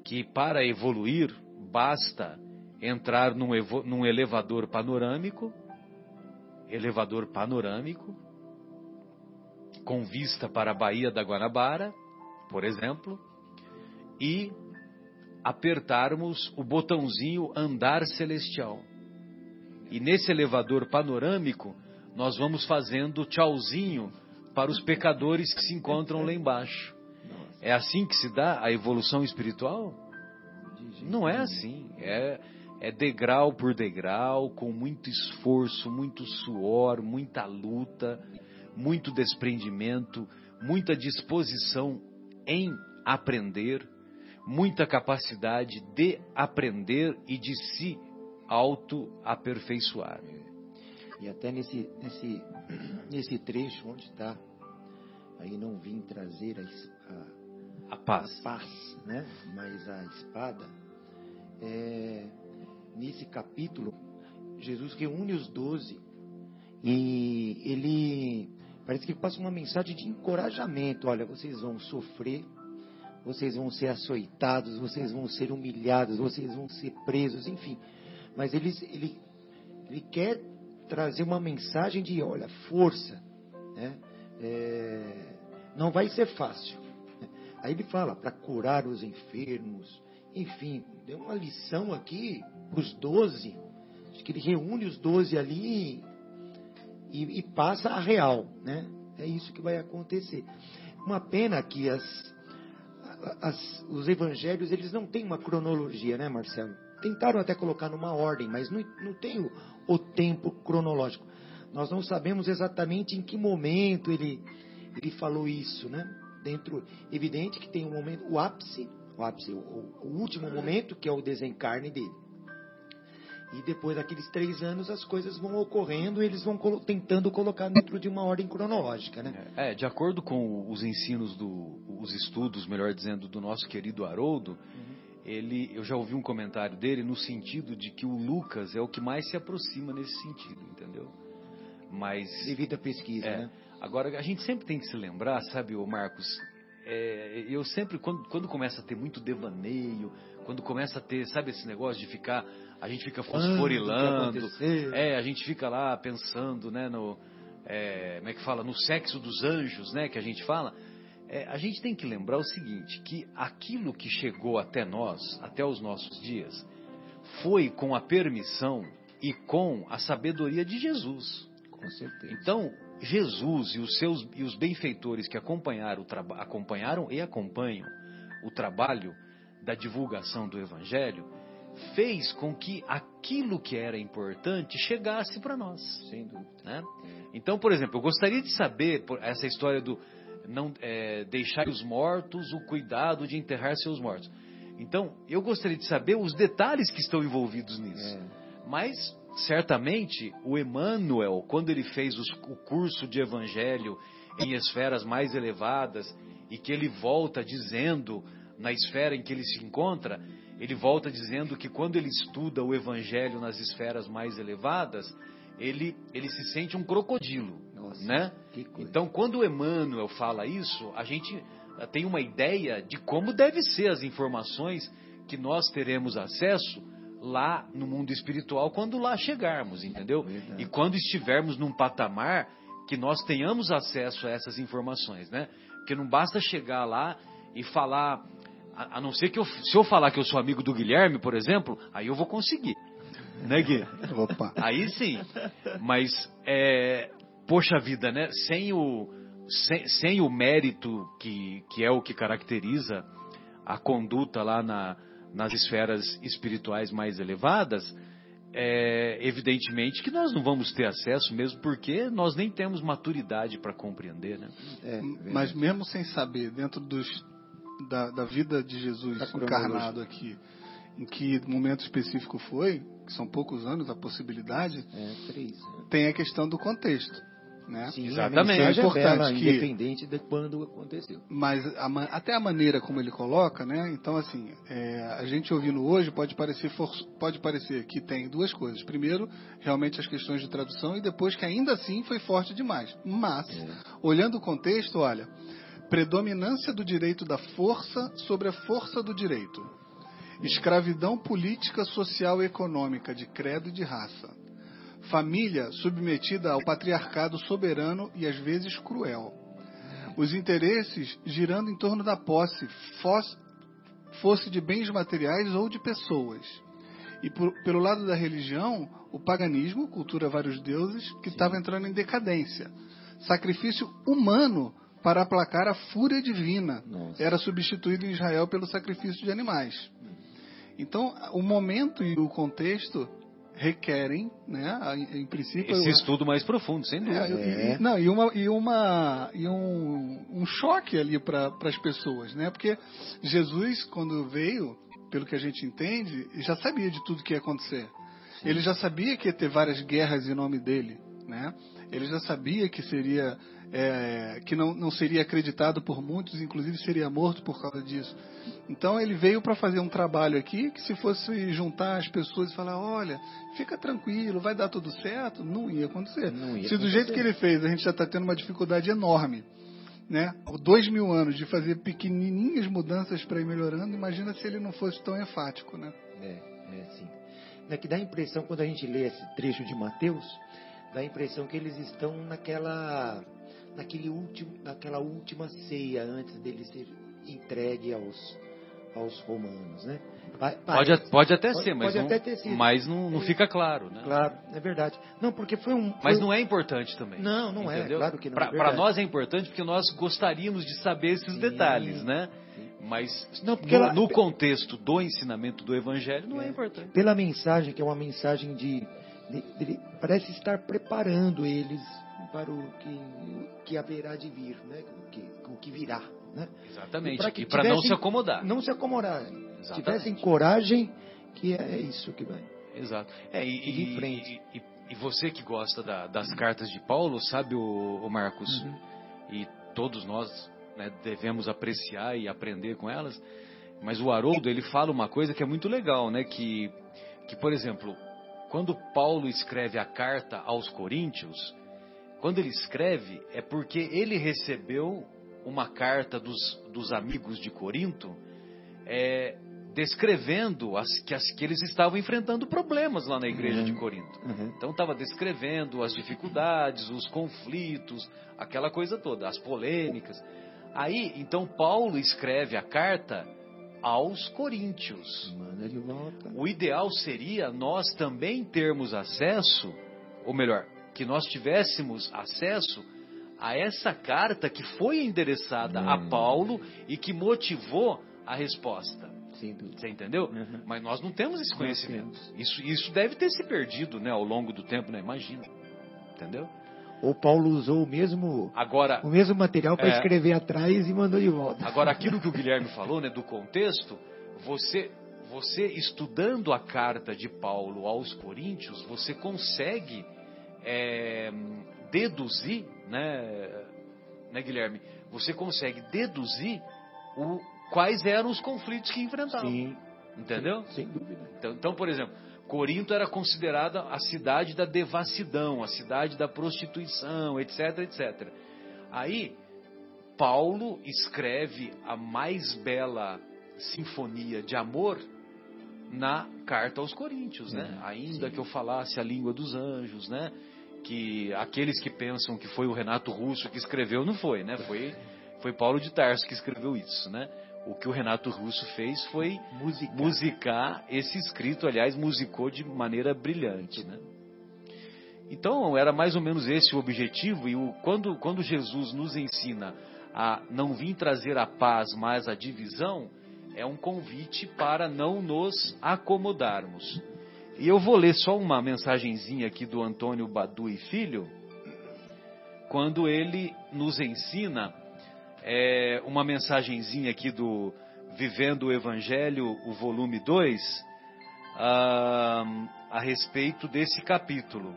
que para evoluir basta entrar num, num elevador panorâmico, elevador panorâmico, com vista para a Baía da Guanabara, por exemplo, e apertarmos o botãozinho andar celestial. E nesse elevador panorâmico, nós vamos fazendo tchauzinho para os pecadores que se encontram lá embaixo. É assim que se dá a evolução espiritual? Não é assim. É, é degrau por degrau, com muito esforço, muito suor, muita luta, muito desprendimento, muita disposição em aprender, muita capacidade de aprender e de se auto-aperfeiçoar. E até nesse, nesse, nesse trecho onde está, aí não vim trazer a, a, a paz. a paz, né? mas a espada, é, nesse capítulo, Jesus reúne os doze e ele parece que passa uma mensagem de encorajamento. Olha, vocês vão sofrer, vocês vão ser açoitados, vocês vão ser humilhados, vocês vão ser presos, enfim. Mas ele, ele, ele quer trazer uma mensagem de, olha, força. Né? É, não vai ser fácil. Aí ele fala para curar os enfermos, enfim, deu uma lição aqui para os doze. Acho que ele reúne os doze ali e, e, passa a real, né? É isso que vai acontecer. Uma pena que as, as, os evangelhos eles não têm uma cronologia, né, Marcelo? Tentaram até colocar numa ordem, mas não, não tem o, o tempo cronológico. Nós não sabemos exatamente em que momento ele, ele falou isso, né? Dentro, evidente que tem um momento, o ápice, o ápice, o, o último momento que é o desencarne dele. E depois daqueles três anos as coisas vão ocorrendo e eles vão colo tentando colocar dentro de uma ordem cronológica, né? É, de acordo com os ensinos do, os estudos, melhor dizendo, do nosso querido Haroldo, uhum. ele, eu já ouvi um comentário dele no sentido de que o Lucas é o que mais se aproxima nesse sentido, entendeu? Mas devido à pesquisa, é, né? Agora a gente sempre tem que se lembrar, sabe, o Marcos, é, eu sempre, quando, quando começa a ter muito devaneio, quando começa a ter, sabe, esse negócio de ficar, a gente fica fosforilando, é, a gente fica lá pensando, né, no, é, como é que fala, no sexo dos anjos, né, que a gente fala, é, a gente tem que lembrar o seguinte, que aquilo que chegou até nós, até os nossos dias, foi com a permissão e com a sabedoria de Jesus. Com certeza. Então, Jesus e os seus e os benfeitores que acompanharam, acompanharam e acompanham o trabalho da divulgação do Evangelho fez com que aquilo que era importante chegasse para nós. Sem dúvida. né? Então, por exemplo, eu gostaria de saber essa história do não é, deixar os mortos o cuidado de enterrar seus mortos. Então, eu gostaria de saber os detalhes que estão envolvidos nisso. É. Mas, certamente, o Emmanuel, quando ele fez os- o curso de evangelho em esferas mais elevadas, e que ele volta dizendo, na esfera em que ele se encontra, ele volta dizendo que quando ele estuda o evangelho nas esferas mais elevadas, ele, ele se sente um crocodilo, Nossa, né? Então, quando o Emmanuel fala isso, a gente eh, tem uma ideia de como deve ser as informações que nós teremos acesso lá no mundo espiritual quando lá chegarmos, entendeu? Verdade. E quando estivermos num patamar que nós tenhamos acesso a essas informações, né? Porque não basta chegar lá e falar, a, a não ser que eu, se eu falar que eu sou amigo do Guilherme, por exemplo, aí eu vou conseguir, né, Gui? Opa. Aí sim. Mas, é, poxa vida, né? Sem o, sem, sem o mérito que, que é o que caracteriza a conduta lá na, nas esferas espirituais mais elevadas, é, evidentemente que nós não vamos ter acesso mesmo porque nós nem temos maturidade para compreender, né? É, Mas mesmo sem saber, dentro dos, da, da vida de Jesus encarnado aqui, em que momento específico foi, que são poucos anos a possibilidade, é, três. tem a questão do contexto. Né? Sim, Exatamente. É importante é bela, que- independente de quando aconteceu. Mas a até a maneira como ele coloca, né? Então, assim, é, a gente ouvindo hoje pode parecer, for- pode parecer que tem duas coisas. Primeiro, realmente as questões de tradução, e depois que ainda assim foi forte demais. Mas, É. olhando o contexto, olha, predominância do direito da força sobre a força do direito. Escravidão política, social e econômica de credo e de raça. Família submetida ao patriarcado soberano e às vezes cruel. Os interesses girando em torno da posse, fos- fosse de bens materiais ou de pessoas. E por- pelo lado da religião, o paganismo, cultura vários deuses, que estava entrando em decadência. Sacrifício humano para aplacar a fúria divina Nossa. era substituído em Israel pelo sacrifício de animais. Então, o momento e o contexto requerem, né, a- em princípio, Esse eu- estudo mais profundo, sem dúvida. é, e- É. não, e uma e uma e um, um choque ali para as pessoas, né? Porque Jesus quando veio, pelo que a gente entende, já sabia de tudo que ia acontecer. Ele já sabia que ia ter várias guerras em nome dele, né? Ele já sabia que seria é, que não, não seria acreditado por muitos, inclusive seria morto por causa disso. Então ele veio para fazer um trabalho aqui que se fosse juntar as pessoas e falar, olha, fica tranquilo, vai dar tudo certo, não ia acontecer. Não ia se do acontecer. jeito que ele fez a gente já está tendo uma dificuldade enorme, né? Dois mil anos de fazer pequenininhas mudanças para ir melhorando, imagina se ele não fosse tão enfático, né? É, é sim. É que dá a impressão, quando a gente lê esse trecho de Mateus, dá a impressão que eles estão naquela, naquele último, naquela última ceia antes dele ser entregue aos, aos romanos, né? Pa- Pode, parece- pode até pode- ser, mas, pode não, até sido. mas não, não fica claro, né? Claro, é verdade. Não, porque foi um. Mas foi- não é importante também. Não, não é, entendeu? claro que não, é Para verdade. nós é importante porque nós gostaríamos de saber esses Sim, detalhes, né? sim. Mas Não, porque no, ela- no contexto do ensinamento do Evangelho não é, É. importante. pela mensagem, que é uma mensagem de, ele parece estar preparando eles para o que, que haverá de vir, né? O que, o que virá, né? Exatamente. E E para não se acomodar. Não se acomodar. Exatamente. Tivessem coragem, que é isso que vai. Exato. É, e, em e- frente. e- e você que gosta da- das cartas de Paulo, sabe, o, o Marcos, Uhum. e todos nós né, devemos apreciar e aprender com elas, mas o Haroldo, ele fala uma coisa que é muito legal, né? Que, que por exemplo, quando Paulo escreve a carta aos Coríntios, quando ele escreve, é porque ele recebeu uma carta dos, dos amigos de Corinto, é, descrevendo as, que, as, que eles estavam enfrentando problemas lá na igreja Uhum. de Corinto. Uhum. Então estava descrevendo as dificuldades, os conflitos, aquela coisa toda, as polêmicas. Aí, então Paulo escreve a carta aos coríntios. O ideal seria nós também termos acesso, ou melhor, que nós tivéssemos acesso a essa carta que foi endereçada a Hum. Paulo e que motivou a resposta. Você entendeu? Uhum. Mas nós não temos esse conhecimento. Isso, isso deve ter se perdido né, ao longo do tempo, né? Imagina. Entendeu? Ou Paulo usou o mesmo, Agora, o mesmo material para É. escrever atrás e mandou de volta. Agora, aquilo que o Guilherme falou, né, do contexto, você, você estudando a carta de Paulo aos Coríntios, você consegue é, deduzir, né, né, Guilherme? Você consegue deduzir o, quais eram os conflitos que enfrentavam. Sim, Entendeu? sem dúvida. Então, então, por exemplo, Corinto era considerada a cidade da devassidão, a cidade da prostituição, etc, etc. Aí, Paulo escreve a mais bela sinfonia de amor na carta aos Coríntios, né? Uhum, Ainda sim. que eu falasse a língua dos anjos, né? Que aqueles que pensam que foi o Renato Russo que escreveu, não foi, né? Foi, foi Paulo de Tarso que escreveu isso, né? O que o Renato Russo fez foi Música. musicar esse escrito, aliás, musicou de maneira brilhante, né? Então, era mais ou menos esse o objetivo, e o, quando, quando Jesus nos ensina a não vir trazer a paz, mas a divisão, é um convite para não nos acomodarmos. E eu vou ler só uma mensagenzinha aqui do Antônio Badu e Filho, quando ele nos ensina é, uma mensagenzinha aqui do Vivendo o Evangelho, o volume 2, ah, a respeito desse capítulo.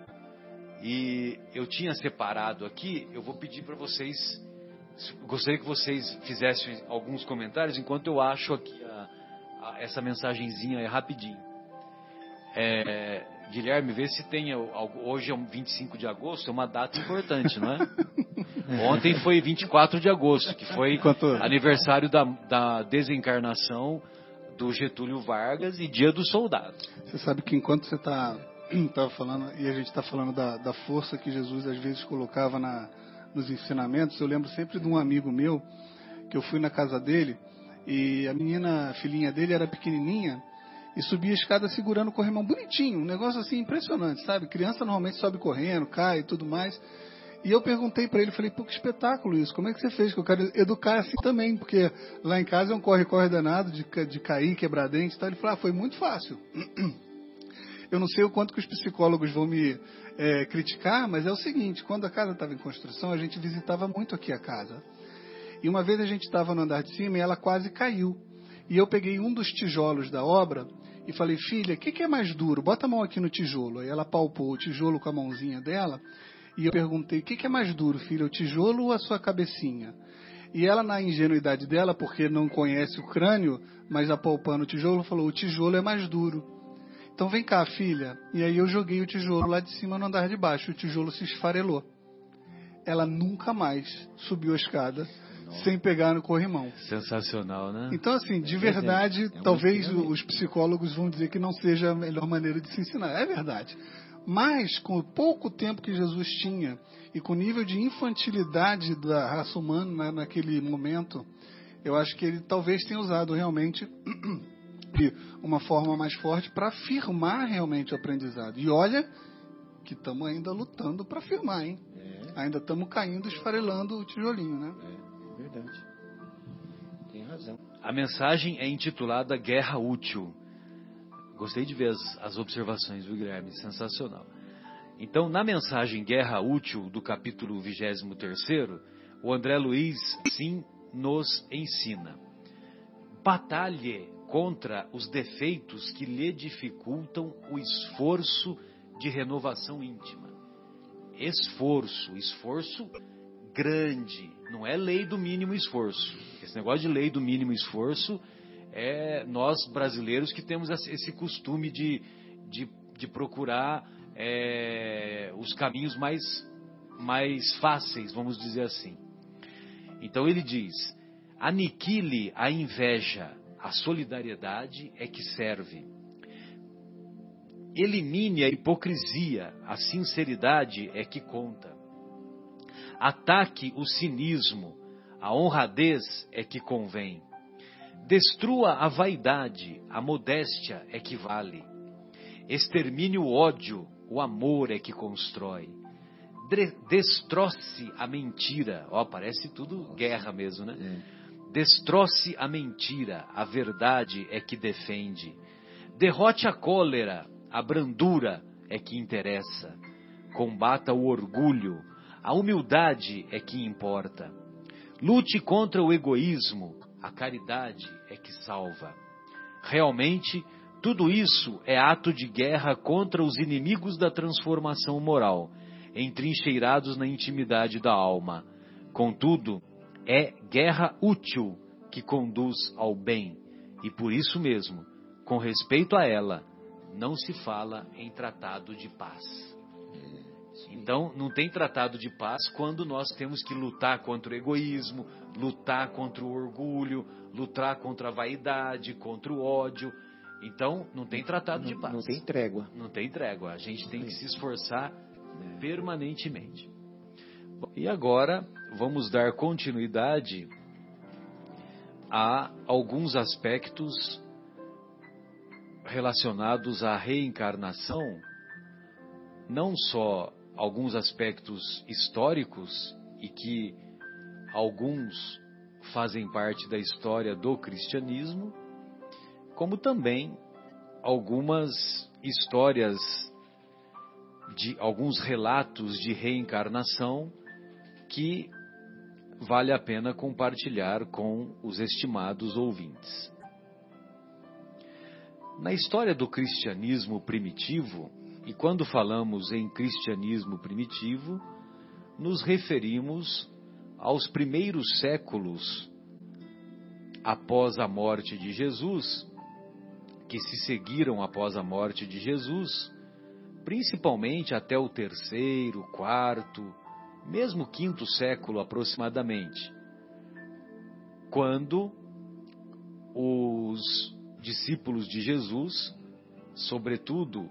E eu tinha separado aqui, eu vou pedir para vocês, gostaria que vocês fizessem alguns comentários enquanto eu acho aqui a- a- essa mensagenzinha aí rapidinho. É, Guilherme, vê se tem, hoje é um 25 de agosto, é uma data importante, não é? (laughs) Ontem foi 24 de agosto, que foi aniversário da, da desencarnação do Getúlio Vargas e Dia do Soldado. Você sabe que enquanto você está (clears throat) tava falando, e a gente está falando da, da força que Jesus às vezes colocava na, nos ensinamentos, eu lembro sempre de um amigo meu, que eu fui na casa dele, e a menina, a filhinha dele, era pequenininha, e subia a escada segurando o corrimão bonitinho, um negócio assim impressionante, sabe? Criança normalmente sobe correndo, cai e tudo mais. E eu perguntei para ele, falei, pô, que espetáculo isso, como é que você fez? Que eu quero educar assim também, porque lá em casa é um corre-corre danado de, de cair, quebrar dente e tal. Ele falou, ah, foi muito fácil. (clears throat) Eu não sei o quanto que os psicólogos vão me eh, criticar, mas é o seguinte, quando a casa estava em construção, a gente visitava muito aqui a casa. E uma vez a gente estava no andar de cima e ela quase caiu. E eu peguei um dos tijolos da obra e falei, filha, o que, que é mais duro? Bota a mão aqui no tijolo. Aí ela palpou o tijolo com a mãozinha dela e eu perguntei, o que, que é mais duro, filha, o tijolo ou a sua cabecinha? E ela, na ingenuidade dela, porque não conhece o crânio, mas apalpando o tijolo, falou, o tijolo é mais duro. Então vem cá, filha. E aí eu joguei o tijolo lá de cima no andar de baixo. O tijolo se esfarelou. Ela nunca mais subiu a escada sem pegar no corrimão. Sensacional, né? Então, assim, de verdade, é um talvez ensinamento. os psicólogos vão dizer que não seja a melhor maneira de se ensinar. É verdade. Mas, com o pouco tempo que Jesus tinha e com o nível de infantilidade da raça humana né, naquele momento, eu acho que ele talvez tenha usado realmente (clears throat) uma forma mais forte para afirmar realmente o aprendizado. E olha que estamos ainda lutando para afirmar, hein? É, Ainda estamos caindo, esfarelando o tijolinho, né? é verdade. Tem razão. A mensagem é intitulada Guerra Útil. Gostei de ver as, as observações, viu, Guilherme? Sensacional. Então, na mensagem Guerra Útil, do capítulo 23, o André Luiz, sim, nos ensina. Batalhe contra os defeitos que lhe dificultam o esforço de renovação íntima. Esforço, esforço grande, não é lei do mínimo esforço. Esse negócio de lei do mínimo esforço é nós brasileiros que temos esse costume de, de, de procurar é, os caminhos mais, mais fáceis, vamos dizer assim. Então ele diz: aniquile a inveja, a solidariedade é que serve. Elimine a hipocrisia, a sinceridade é que conta. Ataque o cinismo, a honradez é que convém. Destrua a vaidade, a modéstia é que vale. Extermine o ódio, o amor é que constrói. destroce a mentira. Ó, parece tudo guerra mesmo, né? É. Destroce a mentira, a verdade é que defende. Derrote a cólera, a brandura é que interessa. Combata o orgulho, a humildade é que importa. Lute contra o egoísmo, a caridade é que salva. Realmente, tudo isso é ato de guerra contra os inimigos da transformação moral, entrincheirados na intimidade da alma. Contudo, é guerra útil que conduz ao bem, e por isso mesmo, com respeito a ela, não se fala em tratado de paz. Então, não tem tratado de paz quando nós temos que lutar contra o egoísmo, lutar contra o orgulho, lutar contra a vaidade, contra o ódio. Então, não tem tratado de paz. Não tem trégua. Não tem trégua. A gente tem que se esforçar permanentemente. Bom, E agora, vamos dar continuidade a alguns aspectos relacionados à reencarnação, não só alguns aspectos históricos e que alguns fazem parte da história do cristianismo, como também algumas histórias de alguns relatos de reencarnação que vale a pena compartilhar com os estimados ouvintes. Na história do cristianismo primitivo, e quando falamos em cristianismo primitivo, nos referimos aos primeiros séculos após a morte de Jesus, que se seguiram após a morte de Jesus, principalmente até o terceiro, quarto, mesmo quinto século aproximadamente, quando os discípulos de Jesus, sobretudo,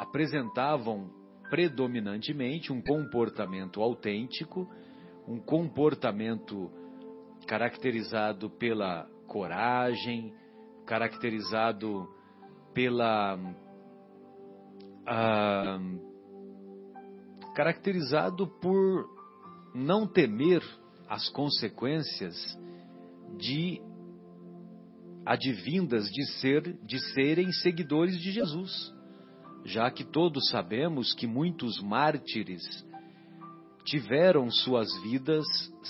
apresentavam predominantemente um comportamento autêntico, um comportamento caracterizado pela coragem, caracterizado pela ah, caracterizado por não temer as consequências de advindas de ser de serem seguidores de Jesus, já que todos sabemos que muitos mártires tiveram suas vidas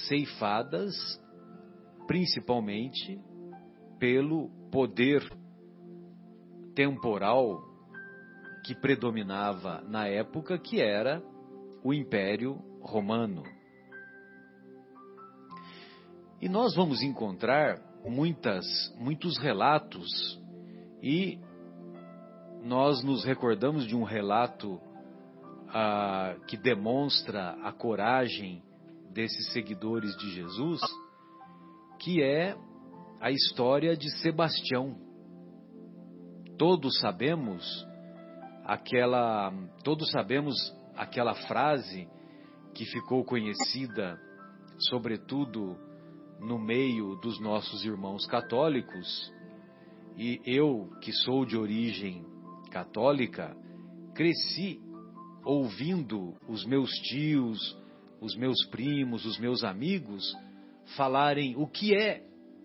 ceifadas principalmente pelo poder temporal que predominava na época, que era o Império Romano. E nós vamos encontrar muitas, muitos relatos e nós nos recordamos de um relato ah, que demonstra a coragem desses seguidores de Jesus, que é a história de Sebastião. Todos sabemos aquela, todos sabemos aquela frase que ficou conhecida, sobretudo no meio dos nossos irmãos católicos, e eu, que sou de origem católica, cresci ouvindo os meus tios, os meus primos, os meus amigos falarem o que é,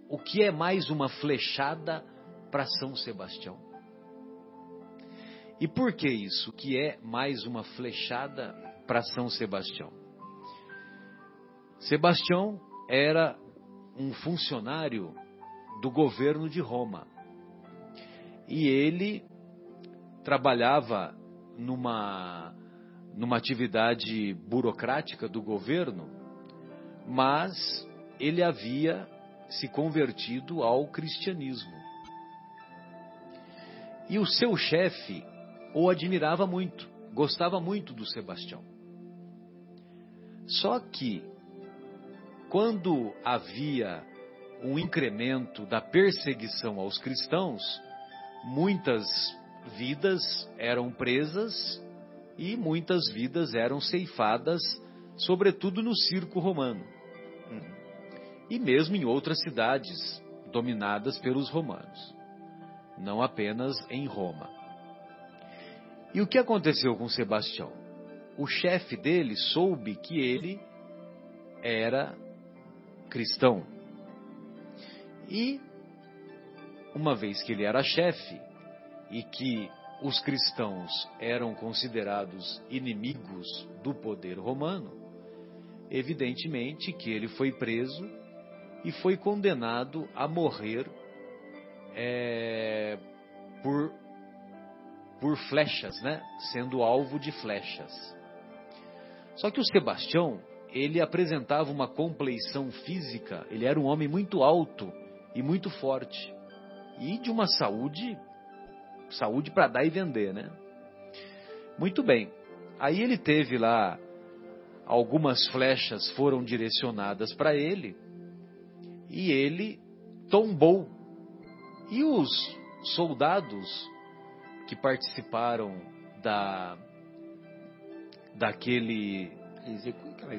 o que é mais uma flechada para São Sebastião. E por que isso? Que é mais uma flechada para São Sebastião? Sebastião era um funcionário do governo de Roma. E ele trabalhava numa, numa atividade burocrática do governo, mas ele havia se convertido ao cristianismo. E o seu chefe o admirava muito, gostava muito do Sebastião. Só que, quando havia um incremento da perseguição aos cristãos, muitas vidas eram presas e muitas vidas eram ceifadas, sobretudo no circo romano. E mesmo em outras cidades dominadas pelos romanos, não apenas em Roma. E o que aconteceu com Sebastião? o chefe dele soube que ele era cristão. E, uma vez que ele era chefe e que os cristãos eram considerados inimigos do poder romano, evidentemente que ele foi preso e foi condenado a morrer é, por, por flechas, né? sendo alvo de flechas. Só que o Sebastião, ele apresentava uma compleição física, ele era um homem muito alto e muito forte, e de uma saúde, saúde para dar e vender, né? Muito bem. Aí ele teve lá algumas flechas foram direcionadas para ele e ele tombou. E os soldados que participaram da daquele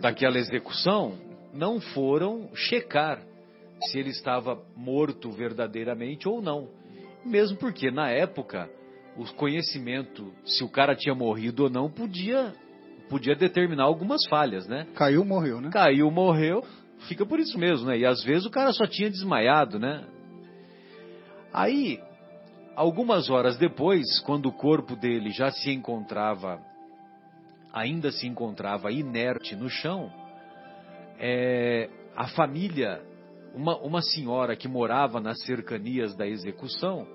daquela execução não foram checar se ele estava morto verdadeiramente ou não. Mesmo porque na época o conhecimento se o cara tinha morrido ou não podia podia determinar algumas falhas, né? Caiu, morreu, né? Caiu, morreu, fica por isso mesmo, né? E às vezes o cara só tinha desmaiado, né? Aí, algumas horas depois, quando o corpo dele já se encontrava, ainda se encontrava inerte no chão, é, a família, uma, uma senhora que morava nas cercanias da execução,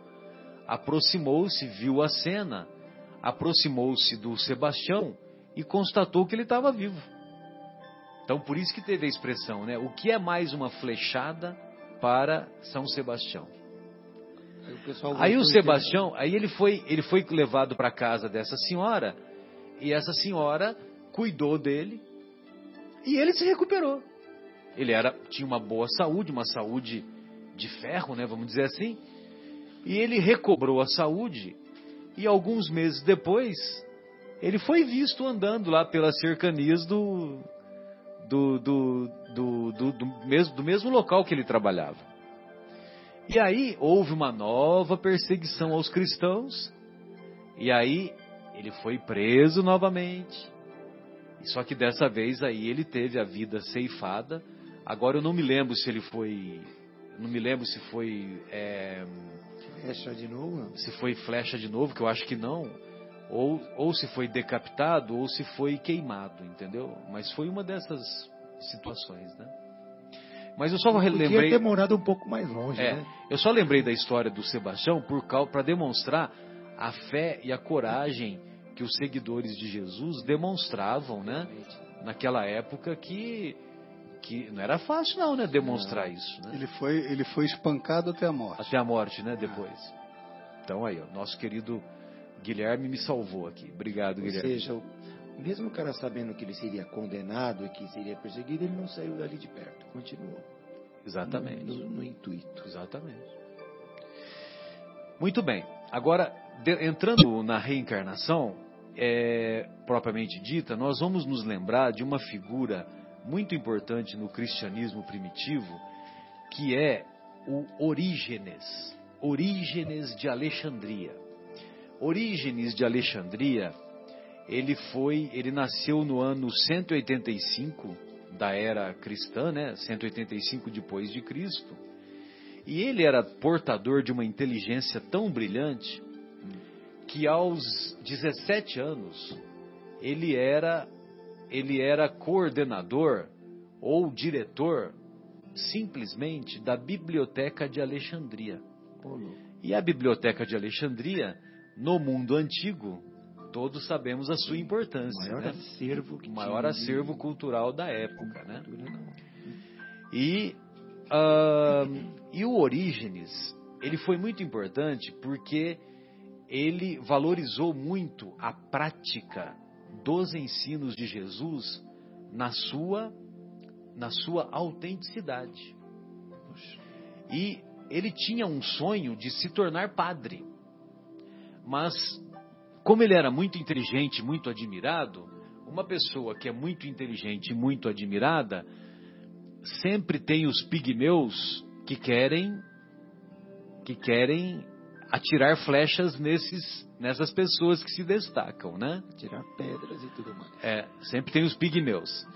aproximou-se, viu a cena, aproximou-se do Sebastião e constatou que ele estava vivo. Então, por isso que teve a expressão, né? O que é mais uma flechada para São Sebastião? Aí, aí o Sebastião, aí ele foi, ele foi levado para casa dessa senhora e essa senhora cuidou dele e ele se recuperou. Ele era, tinha uma boa saúde, uma saúde de ferro, né? Vamos dizer assim. E ele recobrou a saúde e alguns meses depois ele foi visto andando lá pelas cercanias do, do, do, do, do, do, mesmo, do mesmo local que ele trabalhava. E aí houve uma nova perseguição aos cristãos, e aí ele foi preso novamente. Só que dessa vez aí ele teve a vida ceifada. Agora eu não me lembro se ele foi. Não me lembro se foi. É, flecha de novo? Se foi flecha de novo, que eu acho que não ou, ou se foi decapitado ou se foi queimado, entendeu? Mas foi uma dessas situações, né? Mas eu só Podia lembrei. ter morado um pouco mais longe, é, né? Eu só lembrei da história do Sebastião por para demonstrar a fé e a coragem que os seguidores de Jesus demonstravam, né? Naquela época que que não era fácil não, né? Demonstrar não. isso. Né? Ele foi ele foi espancado até a morte. Até a morte, né? Depois. Então aí, ó, nosso querido Guilherme me salvou aqui. Obrigado, Ou Guilherme. Ou seja, mesmo o cara sabendo que ele seria condenado e que seria perseguido, ele não saiu dali de perto, continuou. Exatamente. No, no, no intuito. Exatamente. Muito bem. Agora, de, entrando na reencarnação, é, propriamente dita, nós vamos nos lembrar de uma figura muito importante no cristianismo primitivo, que é o Orígenes. Orígenes de Alexandria. Orígenes de Alexandria, ele foi, ele nasceu no ano 185 da era cristã, né? 185 depois de Cristo. E ele era portador de uma inteligência tão brilhante que aos 17 anos ele era ele era coordenador ou diretor simplesmente da Biblioteca de Alexandria. E a Biblioteca de Alexandria no mundo antigo, todos sabemos a sua importância. O maior né? acervo, que maior acervo cultural da época. Né? E, uh, e o Orígenes, ele foi muito importante porque ele valorizou muito a prática dos ensinos de Jesus na sua, na sua autenticidade. E ele tinha um sonho de se tornar padre. Mas, como ele era muito inteligente, muito admirado, uma pessoa que é muito inteligente e muito admirada, sempre tem os pigmeus que querem que querem atirar flechas nesses, nessas pessoas que se destacam, né? Tirar pedras e tudo mais. É, sempre tem os pigmeus.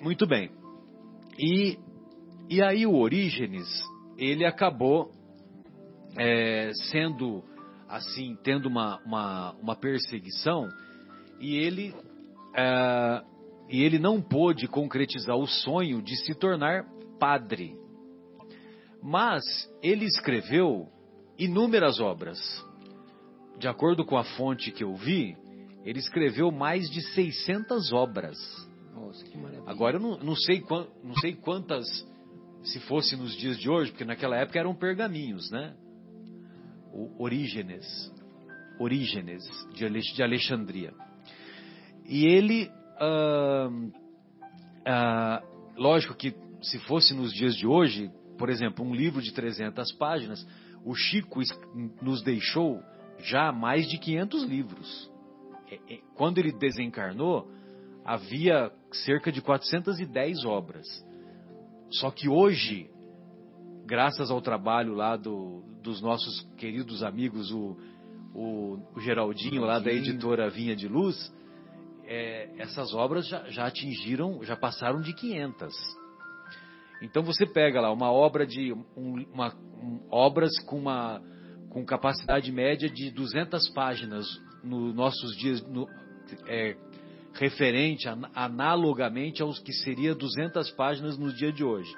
Muito bem. E, e aí o Orígenes, ele acabou é, sendo, assim, tendo uma, uma, uma perseguição e ele, é, e ele não pôde concretizar o sonho de se tornar padre. Mas ele escreveu inúmeras obras. De acordo com a fonte que eu vi, ele escreveu mais de 600 obras. Nossa, que maravilha. Agora eu não, não sei, não sei quantas, se fosse nos dias de hoje, porque naquela época eram pergaminhos, né? O Orígenes, Orígenes de Alex- de Alexandria. E ele, ahn, ah, lógico que se fosse nos dias de hoje, por exemplo, um livro de 300 páginas, o Chico nos deixou já mais de 500 livros. É- é- Quando ele desencarnou, havia cerca de 410 obras. Só que hoje, graças ao trabalho lá do- dos nossos queridos amigos, o, o- o Geraldinho, lá da editora Vinha de Luz, é, essas obras já, já atingiram, já passaram de 500. Então você pega lá uma obra de um- uma, um- obras com uma com capacidade média de 200 páginas nos nossos dias, no- é, referente an- analogamente aos que seria 200 páginas no dia de hoje.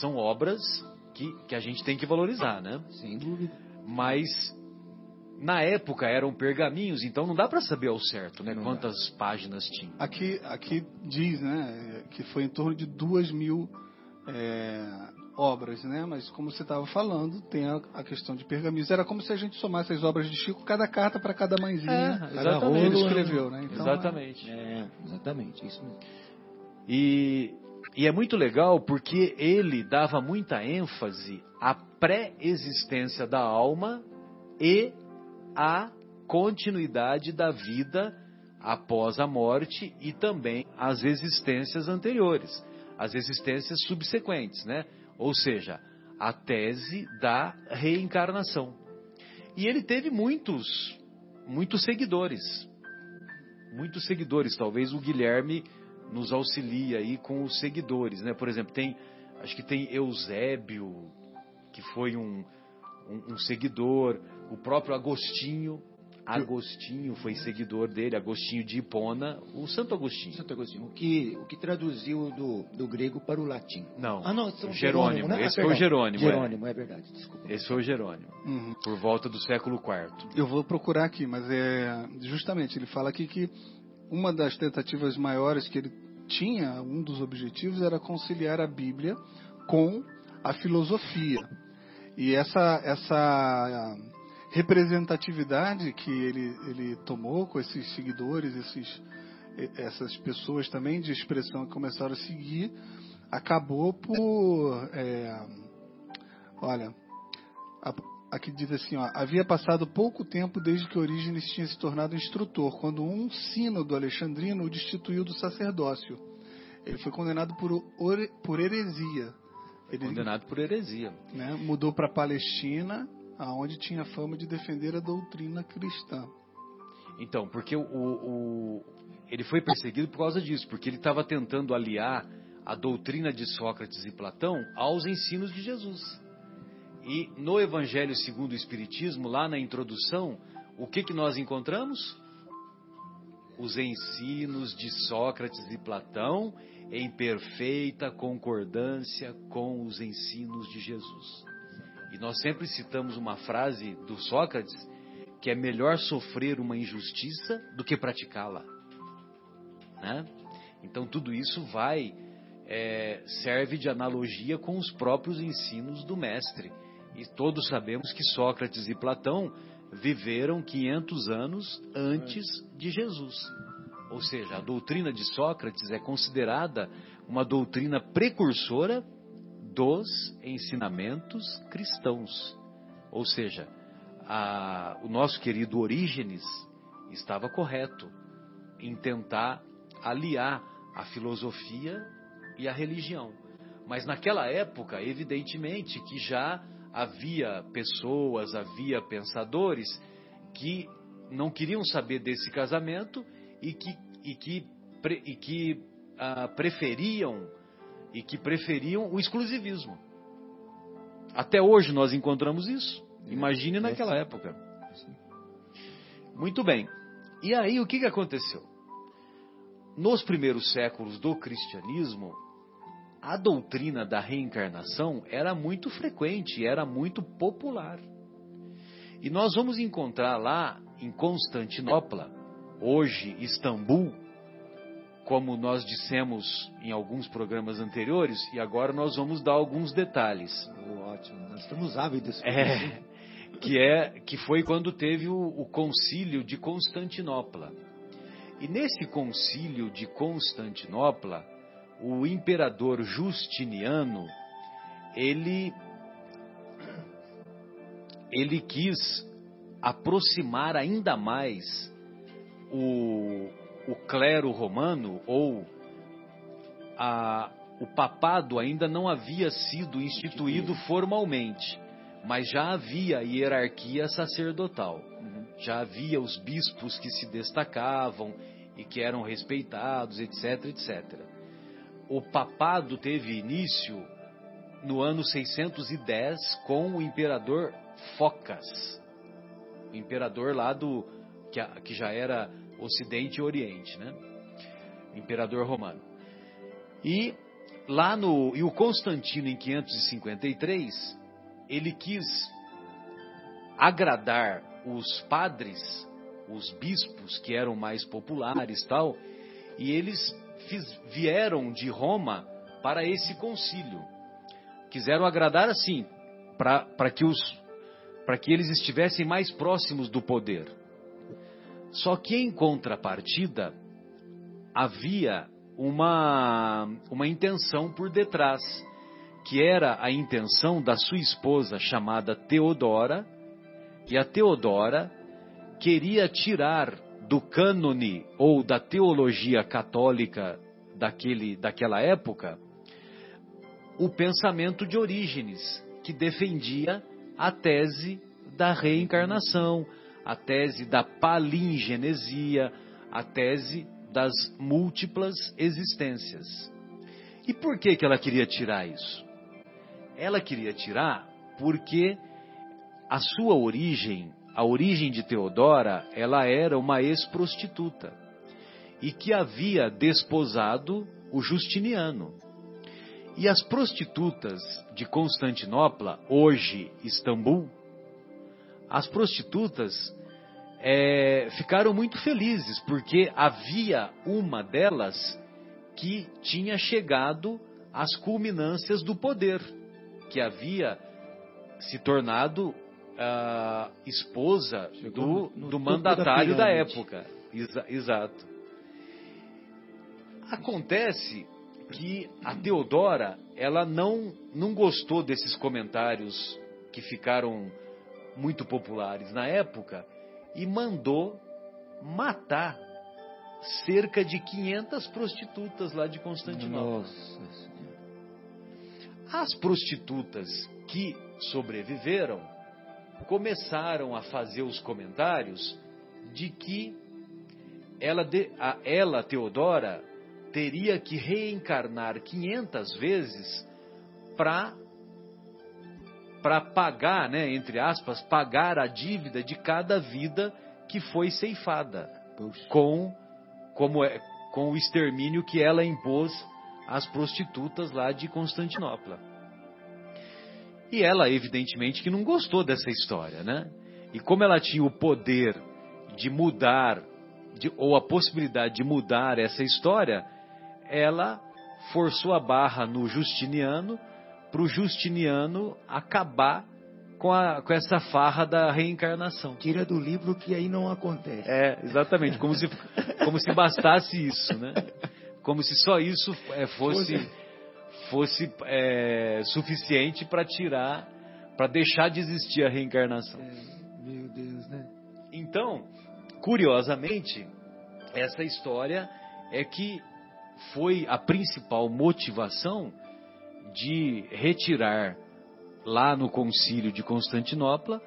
São obras que, que a gente tem que valorizar, né? Sem dúvida. Mas na época eram pergaminhos, então não dá para saber ao certo, né? Não Quantas páginas tinha. Aqui, aqui diz, né, que foi em torno de duas mil é, obras, né? Mas como você estava falando, tem a, a questão de pergaminhos. Era como se a gente somasse as obras de Chico, cada carta para cada mãezinha É, que exatamente. ele escreveu, né? Então, Exatamente. É, exatamente, isso mesmo. E, e é muito legal porque ele dava muita ênfase à pré-existência da alma e à continuidade da vida após a morte e também às existências anteriores, às existências subsequentes, né? Ou seja, a tese da reencarnação. E ele teve muitos, muitos seguidores. Muitos seguidores, talvez o Guilherme nos auxilia aí com os seguidores, né? Por exemplo, tem, acho que tem Eusébio, que foi um, um, um seguidor, o próprio Agostinho, Agostinho foi seguidor dele, Agostinho de Hipona, o Santo Agostinho. Santo Agostinho, o que, o que traduziu do, do grego para o latim. Não, Ah, não, São Jerônimo, né? Ah, esse foi o perdão. Jerônimo, é. Jerônimo, é verdade, desculpa. esse foi o Jerônimo, Uhum. por volta do século IV. Eu vou procurar aqui, mas é justamente ele fala aqui que uma das tentativas maiores que ele tinha, um dos objetivos era conciliar a Bíblia com a filosofia. E essa essa representatividade que ele ele tomou com esses seguidores, esses essas pessoas também de expressão que começaram a seguir, acabou por é, olha a- aqui diz assim, ó, havia passado pouco tempo desde que Orígenes tinha se tornado instrutor, quando um sínodo alexandrino o destituiu do sacerdócio. Ele foi condenado por, por heresia. Ele Condenado por heresia. né, mudou para Palestina, aonde tinha fama de defender a doutrina cristã. Então, porque o, o- ele foi perseguido por causa disso, porque ele estava tentando aliar a doutrina de Sócrates e Platão aos ensinos de Jesus. E no Evangelho segundo o Espiritismo, lá na introdução, o que, que nós encontramos? Os ensinos de Sócrates e Platão em perfeita concordância com os ensinos de Jesus. E nós sempre citamos uma frase do Sócrates que é melhor sofrer uma injustiça do que praticá-la. Né? Então tudo isso vai é, serve de analogia com os próprios ensinos do mestre. E todos sabemos que Sócrates e Platão viveram 500 anos antes de Jesus. Ou seja, a doutrina de Sócrates é considerada uma doutrina precursora dos ensinamentos cristãos. Ou seja, a- o nosso querido Orígenes estava correto em tentar aliar a filosofia e a religião. Mas naquela época, evidentemente, que já havia pessoas, havia pensadores que não queriam saber desse casamento e que, e que, e que ah, preferiam e que preferiam o exclusivismo. Até hoje nós encontramos isso. Imagine naquela época. Muito bem. E aí o que, que aconteceu? Nos primeiros séculos do cristianismo, a doutrina da reencarnação era muito frequente, era muito popular. E nós vamos encontrar lá em Constantinopla, hoje Istambul, como nós dissemos em alguns programas anteriores, e agora nós vamos dar alguns detalhes. Ótimo, nós estamos ávidos. É, que é que foi quando teve o, o concílio de Constantinopla. E nesse concílio de Constantinopla, o imperador Justiniano, ele ele quis aproximar ainda mais o, o clero romano ou a, o papado ainda não havia sido instituído formalmente, mas já havia hierarquia sacerdotal. Uhum. Já havia os bispos que se destacavam e que eram respeitados, etc, etc. O papado teve início no ano 610 com o imperador Focas, o imperador lá do que, que já era Ocidente e Oriente, né? Imperador romano. E lá no e o Constantino em 553, ele quis agradar os padres, os bispos que eram mais populares, tal, e eles fiz, vieram de Roma para esse concílio. Quiseram agradar assim, para que os para que eles estivessem mais próximos do poder. Só que em contrapartida, havia uma, uma intenção por detrás, que era a intenção da sua esposa chamada Teodora, e a Teodora queria tirar do cânone ou da teologia católica daquele, daquela época o pensamento de Orígenes, que defendia a tese da reencarnação, a tese da palingenesia, a tese das múltiplas existências. E por que, que ela queria tirar isso? Ela queria tirar porque a sua origem, a origem de Teodora, ela era uma ex-prostituta e que havia desposado o Justiniano. E as prostitutas de Constantinopla, hoje Istambul, as prostitutas é, ficaram muito felizes, porque havia uma delas que tinha chegado às culminâncias do poder, que havia se tornado uh, esposa do, do mandatário da, da época. Exa exato. Acontece que a Teodora, ela não, não gostou desses comentários que ficaram muito populares na época e mandou matar cerca de 500 prostitutas lá de Constantinopla. Nossa As prostitutas que sobreviveram começaram a fazer os comentários de que ela, a, ela Teodora, teria que reencarnar 500 vezes para para pagar, né, entre aspas, pagar a dívida de cada vida que foi ceifada com como é, com o extermínio que ela impôs às prostitutas lá de Constantinopla. E ela, evidentemente, que não gostou dessa história, né? E como ela tinha o poder de mudar, de, ou a possibilidade de mudar essa história, ela forçou a barra no Justiniano para o Justiniano acabar com, a, com essa farra da reencarnação. Tira do livro que aí não acontece. É, exatamente, como se, como se bastasse isso, né? Como se só isso é, fosse, fosse é, suficiente para tirar, para deixar de existir a reencarnação. É, meu Deus, né? Então, curiosamente, essa história é que foi a principal motivação de retirar lá no concílio de Constantinopla,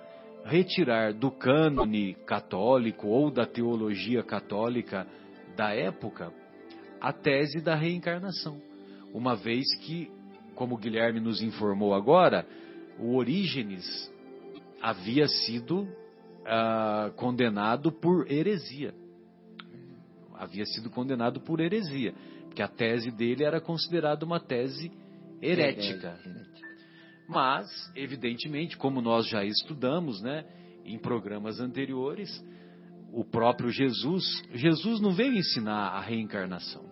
retirar do cânone católico ou da teologia católica da época a tese da reencarnação. Uma vez que, como Guilherme nos informou agora, o Orígenes havia sido ah, condenado por heresia. Havia sido condenado por heresia, porque a tese dele era considerada uma tese herética. Mas, evidentemente, como nós já estudamos, né, em programas anteriores, o próprio Jesus, Jesus não veio ensinar a reencarnação.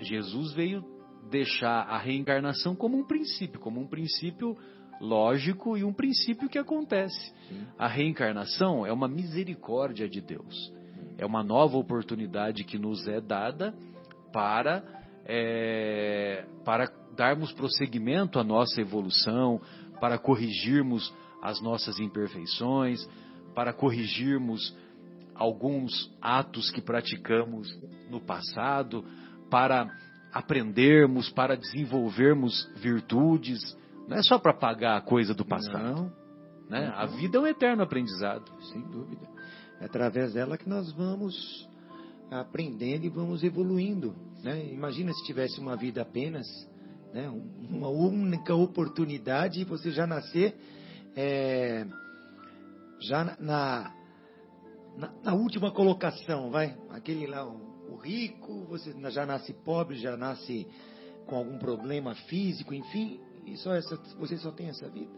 Jesus veio deixar a reencarnação como um princípio, como um princípio lógico e um princípio que acontece. Sim. A reencarnação é uma misericórdia de Deus. É uma nova oportunidade que nos é dada para, é, para darmos prosseguimento à nossa evolução, para corrigirmos as nossas imperfeições, para corrigirmos alguns atos que praticamos no passado, para aprendermos, para desenvolvermos virtudes. Não é só para pagar a coisa do passado. Não. Né? Não. A vida é um eterno aprendizado. Sem dúvida. É através dela que nós vamos aprendendo e vamos evoluindo. Né? Imagina se tivesse uma vida apenas, né? uma única oportunidade e você já nascer é, já na, na, na, última colocação, vai? Aquele lá, o, o rico, você já nasce pobre, já nasce com algum problema físico, enfim, e só essa, você só tem essa vida.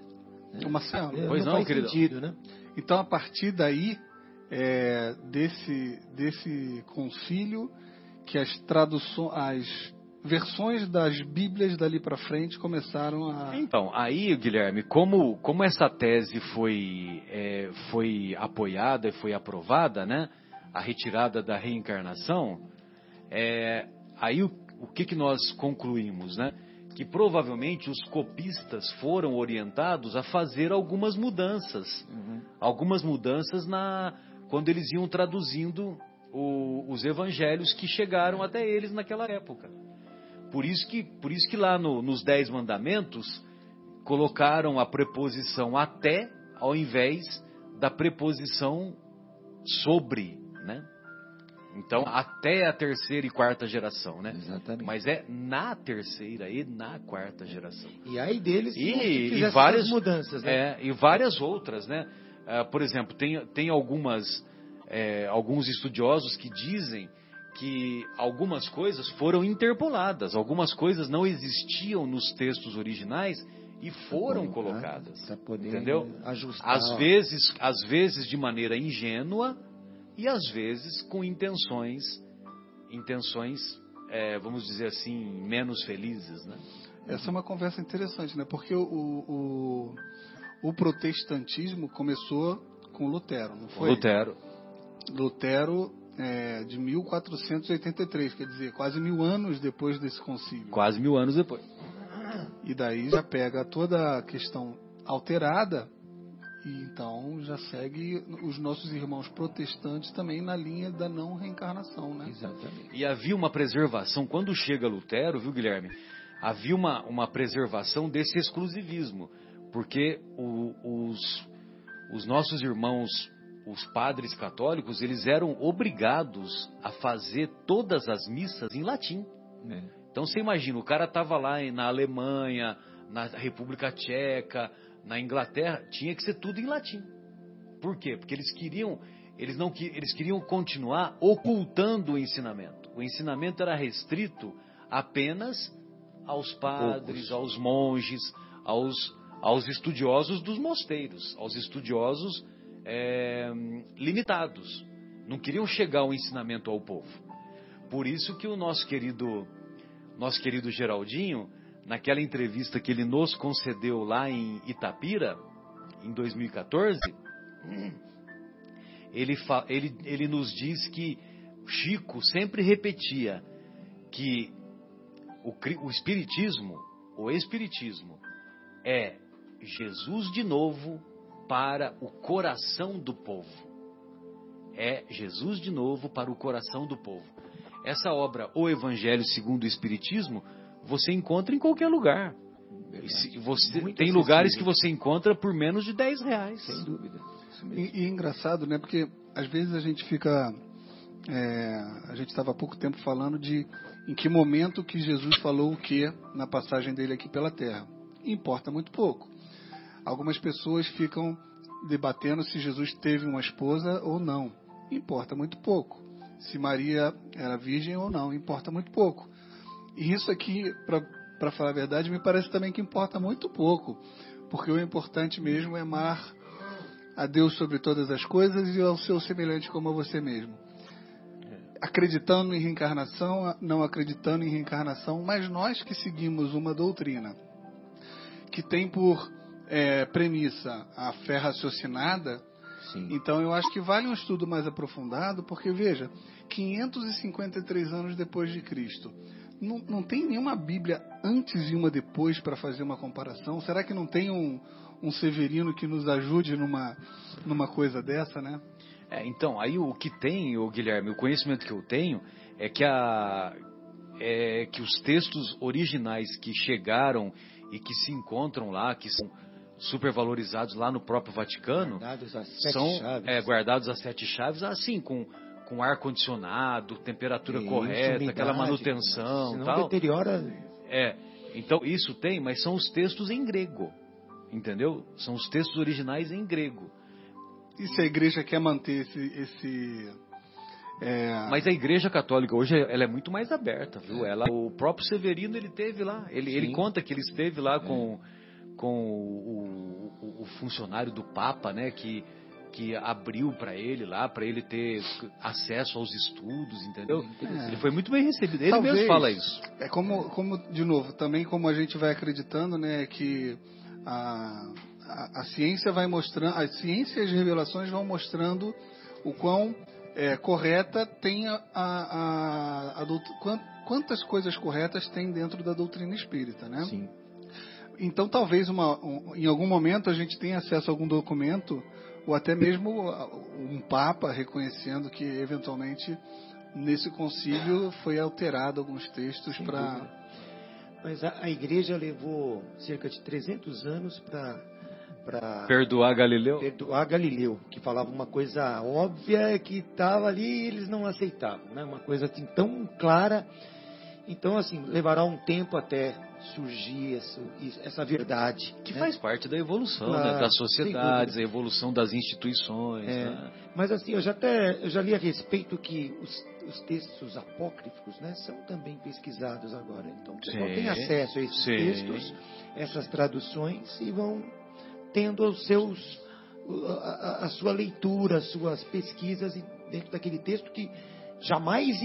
Né? Marcelo, é, pois não, não querido. Sentido, né? Então, a partir daí, é, desse, desse concílio, que as traduções, versões das Bíblias dali para frente começaram a. Então, aí, Guilherme, como, como essa tese foi, é, foi apoiada e foi aprovada, né? A retirada da reencarnação, é, aí o, o que, que nós concluímos, né? Que provavelmente os copistas foram orientados a fazer algumas mudanças. Uhum. Algumas mudanças na quando eles iam traduzindo o, os evangelhos que chegaram até eles naquela época. Por isso que, por isso que lá no, nos Dez Mandamentos colocaram a preposição até ao invés da preposição sobre, né? Então, até a terceira e quarta geração, né? Exatamente. Mas é na terceira e na quarta geração. E aí deles e, e várias mudanças, né? É, e várias outras, né? Uh, por exemplo, tem, tem algumas, é, alguns estudiosos que dizem que algumas coisas foram interpoladas, algumas coisas não existiam nos textos originais e foram colocadas, entendeu? Ajustar. Às vezes, às vezes de maneira ingênua e às vezes com intenções, intenções, é, vamos dizer assim, menos felizes, né? Essa é uma conversa interessante, né? Porque o, o, o protestantismo começou com Lutero, não foi? Lutero. Lutero é, de 1483, quer dizer, quase mil anos depois desse concílio. Quase mil anos depois. E daí já pega toda a questão alterada e então já segue os nossos irmãos protestantes também na linha da não reencarnação, né? Exatamente. E havia uma preservação, quando chega Lutero, viu Guilherme? Havia uma, uma preservação desse exclusivismo, porque o, os, os nossos irmãos os padres católicos eles eram obrigados a fazer todas as missas em latim. É. Então você imagina, o cara estava lá na Alemanha, na República Tcheca, na Inglaterra, tinha que ser tudo em latim. Por quê? Porque eles queriam, eles não eles queriam continuar ocultando o ensinamento. O ensinamento era restrito apenas aos padres, Poucos. aos monges, aos, aos estudiosos dos mosteiros, aos estudiosos é, limitados. Não queriam chegar ao ensinamento ao povo. Por isso que o nosso querido, nosso querido Geraldinho, naquela entrevista que ele nos concedeu lá em Itapira, em 2014, ele, ele, ele nos diz que Chico sempre repetia que o, o Espiritismo, o Espiritismo, é Jesus de novo para o coração do povo. É Jesus de novo para o coração do povo. Essa obra, O Evangelho segundo o Espiritismo, você encontra em qualquer lugar. Se você, tem lugares que você encontra por menos de 10 reais. Sem dúvida. E, e é engraçado, né? Porque às vezes a gente fica. É, a gente estava há pouco tempo falando de em que momento que Jesus falou o que na passagem dele aqui pela terra. Importa muito pouco. Algumas pessoas ficam debatendo se Jesus teve uma esposa ou não. Importa muito pouco. Se Maria era virgem ou não, importa muito pouco. E isso aqui, para falar a verdade, me parece também que importa muito pouco. Porque o importante mesmo é amar a Deus sobre todas as coisas e ao seu semelhante como a você mesmo. Acreditando em reencarnação, não acreditando em reencarnação, mas nós que seguimos uma doutrina que tem por é, premissa a fé raciocinada, Sim. então eu acho que vale um estudo mais aprofundado, porque veja, 553 anos depois de Cristo, não, não tem nenhuma Bíblia antes e uma depois para fazer uma comparação? Será que não tem um, um Severino que nos ajude numa, numa coisa dessa, né? É, então, aí o que tem, o Guilherme, o conhecimento que eu tenho é que, a, é que os textos originais que chegaram e que se encontram lá, que são supervalorizados lá no próprio Vaticano, guardados a sete são chaves. É, guardados a sete chaves, assim, com, com ar condicionado, temperatura isso, correta, umidade, aquela manutenção, senão tal. deteriora. É, então isso tem, mas são os textos em grego, entendeu? São os textos originais em grego. E se a igreja quer manter esse, esse é... Mas a Igreja Católica hoje ela é muito mais aberta, viu? Ela, o próprio Severino ele teve lá, ele, ele conta que ele esteve lá com, com o, o, o funcionário do Papa, né? Que que abriu para ele lá, para ele ter acesso aos estudos, entendeu? É. Ele foi muito bem recebido. Ele Talvez, mesmo fala isso. É como, como, de novo, também como a gente vai acreditando, né, que a, a, a ciência vai mostrando, a ciência e as revelações vão mostrando o quão é, correta tem a, a, a, a quantas coisas corretas tem dentro da doutrina espírita, né? Sim. Então talvez uma, um, em algum momento a gente tenha acesso a algum documento ou até mesmo um papa reconhecendo que eventualmente nesse concílio foi alterado alguns textos para mas a, a, igreja levou cerca de 300 anos para para perdoar Galileu? Perdoar Galileu, que falava uma coisa óbvia que estava ali e eles não aceitavam, né? Uma coisa assim tão clara. Então, assim, levará um tempo até surgir essa, essa verdade. Que né? faz parte da evolução né? claro, né? das sociedades, a evolução das instituições. É, né? Mas assim, eu já até eu já li a respeito que os, os textos apócrifos né, são também pesquisados agora. Então, o pessoal tem acesso a esses sim. textos, essas traduções e vão tendo os seus, a, a sua leitura, as suas pesquisas dentro daquele texto que jamais,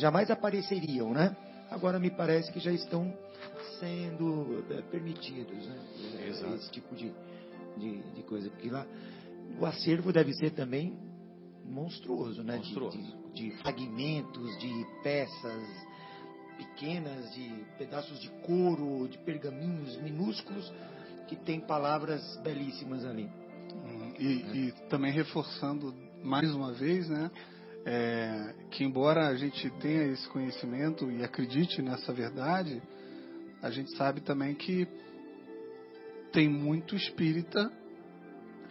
jamais apareceriam, né? Agora me parece que já estão sendo é, permitidos, né? Exato. Esse tipo de, de, de, coisa. Porque lá o acervo deve ser também monstruoso, né? Monstruoso. De, de, de fragmentos, de peças pequenas, de pedaços de couro, de pergaminhos minúsculos que tem palavras belíssimas ali. Hum, e, é. e, também reforçando mais uma vez, né, é, que embora a gente tenha esse conhecimento e acredite nessa verdade, a gente sabe também que tem muito espírita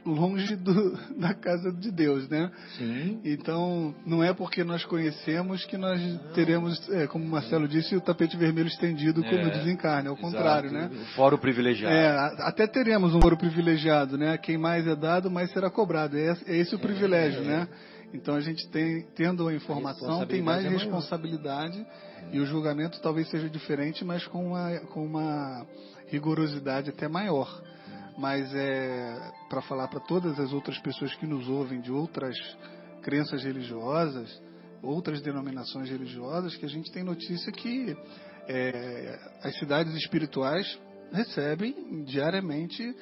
longe do, (laughs) da casa de Deus, né? Sim. Então, não é porque nós conhecemos que nós teremos, é, como o Marcelo disse, o tapete vermelho estendido é, como desencarne, ao contrário, né? O privilegiado. É, até teremos um foro privilegiado, né? Quem mais é dado, mais será cobrado. É, é esse o é, privilégio, é. né? Então a gente tem, tendo a informação, tem mais é responsabilidade e o julgamento talvez seja diferente, mas com uma, com uma rigorosidade até maior. Mas é para falar para todas as outras pessoas que nos ouvem de outras crenças religiosas, outras denominações religiosas, que a gente tem notícia que é, as cidades espirituais recebem diariamente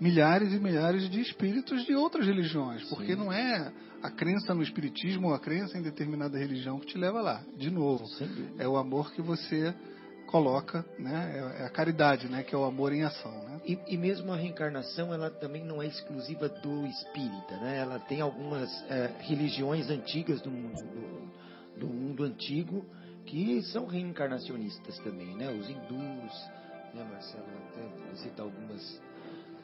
milhares e milhares de espíritos de outras religiões, porque Sim. não é a crença no espiritismo ou a crença em determinada religião que te leva lá. De novo, é o amor que você coloca, né? É, é a caridade, né? Que é o amor em ação, né? E, e mesmo a reencarnação, ela também não é exclusiva do espírita, né? Ela tem algumas é, religiões antigas do mundo, do, do, mundo antigo que são reencarnacionistas também, né? Os hindus, né, Marcelo? Até citar algumas,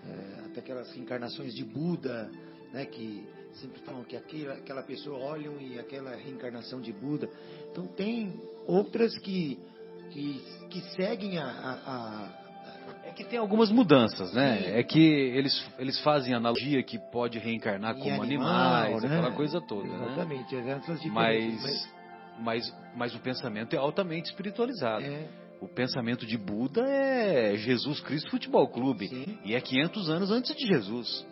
é, até aquelas reencarnações de Buda, né, que sempre falam que aquela, aquela pessoa olham e aquela reencarnação de Buda. Então tem outras que, que, que seguem a, a, a é que tem algumas mudanças, né? Sim. É que eles, eles fazem analogia que pode reencarnar como animal, animais, né? aquela coisa toda, né? Exatamente, né? Mas, mas, mas, mas o pensamento é altamente espiritualizado. É. O pensamento de Buda é Jesus Cristo Futebol Clube. Sim. E é 500 anos antes de Jesus.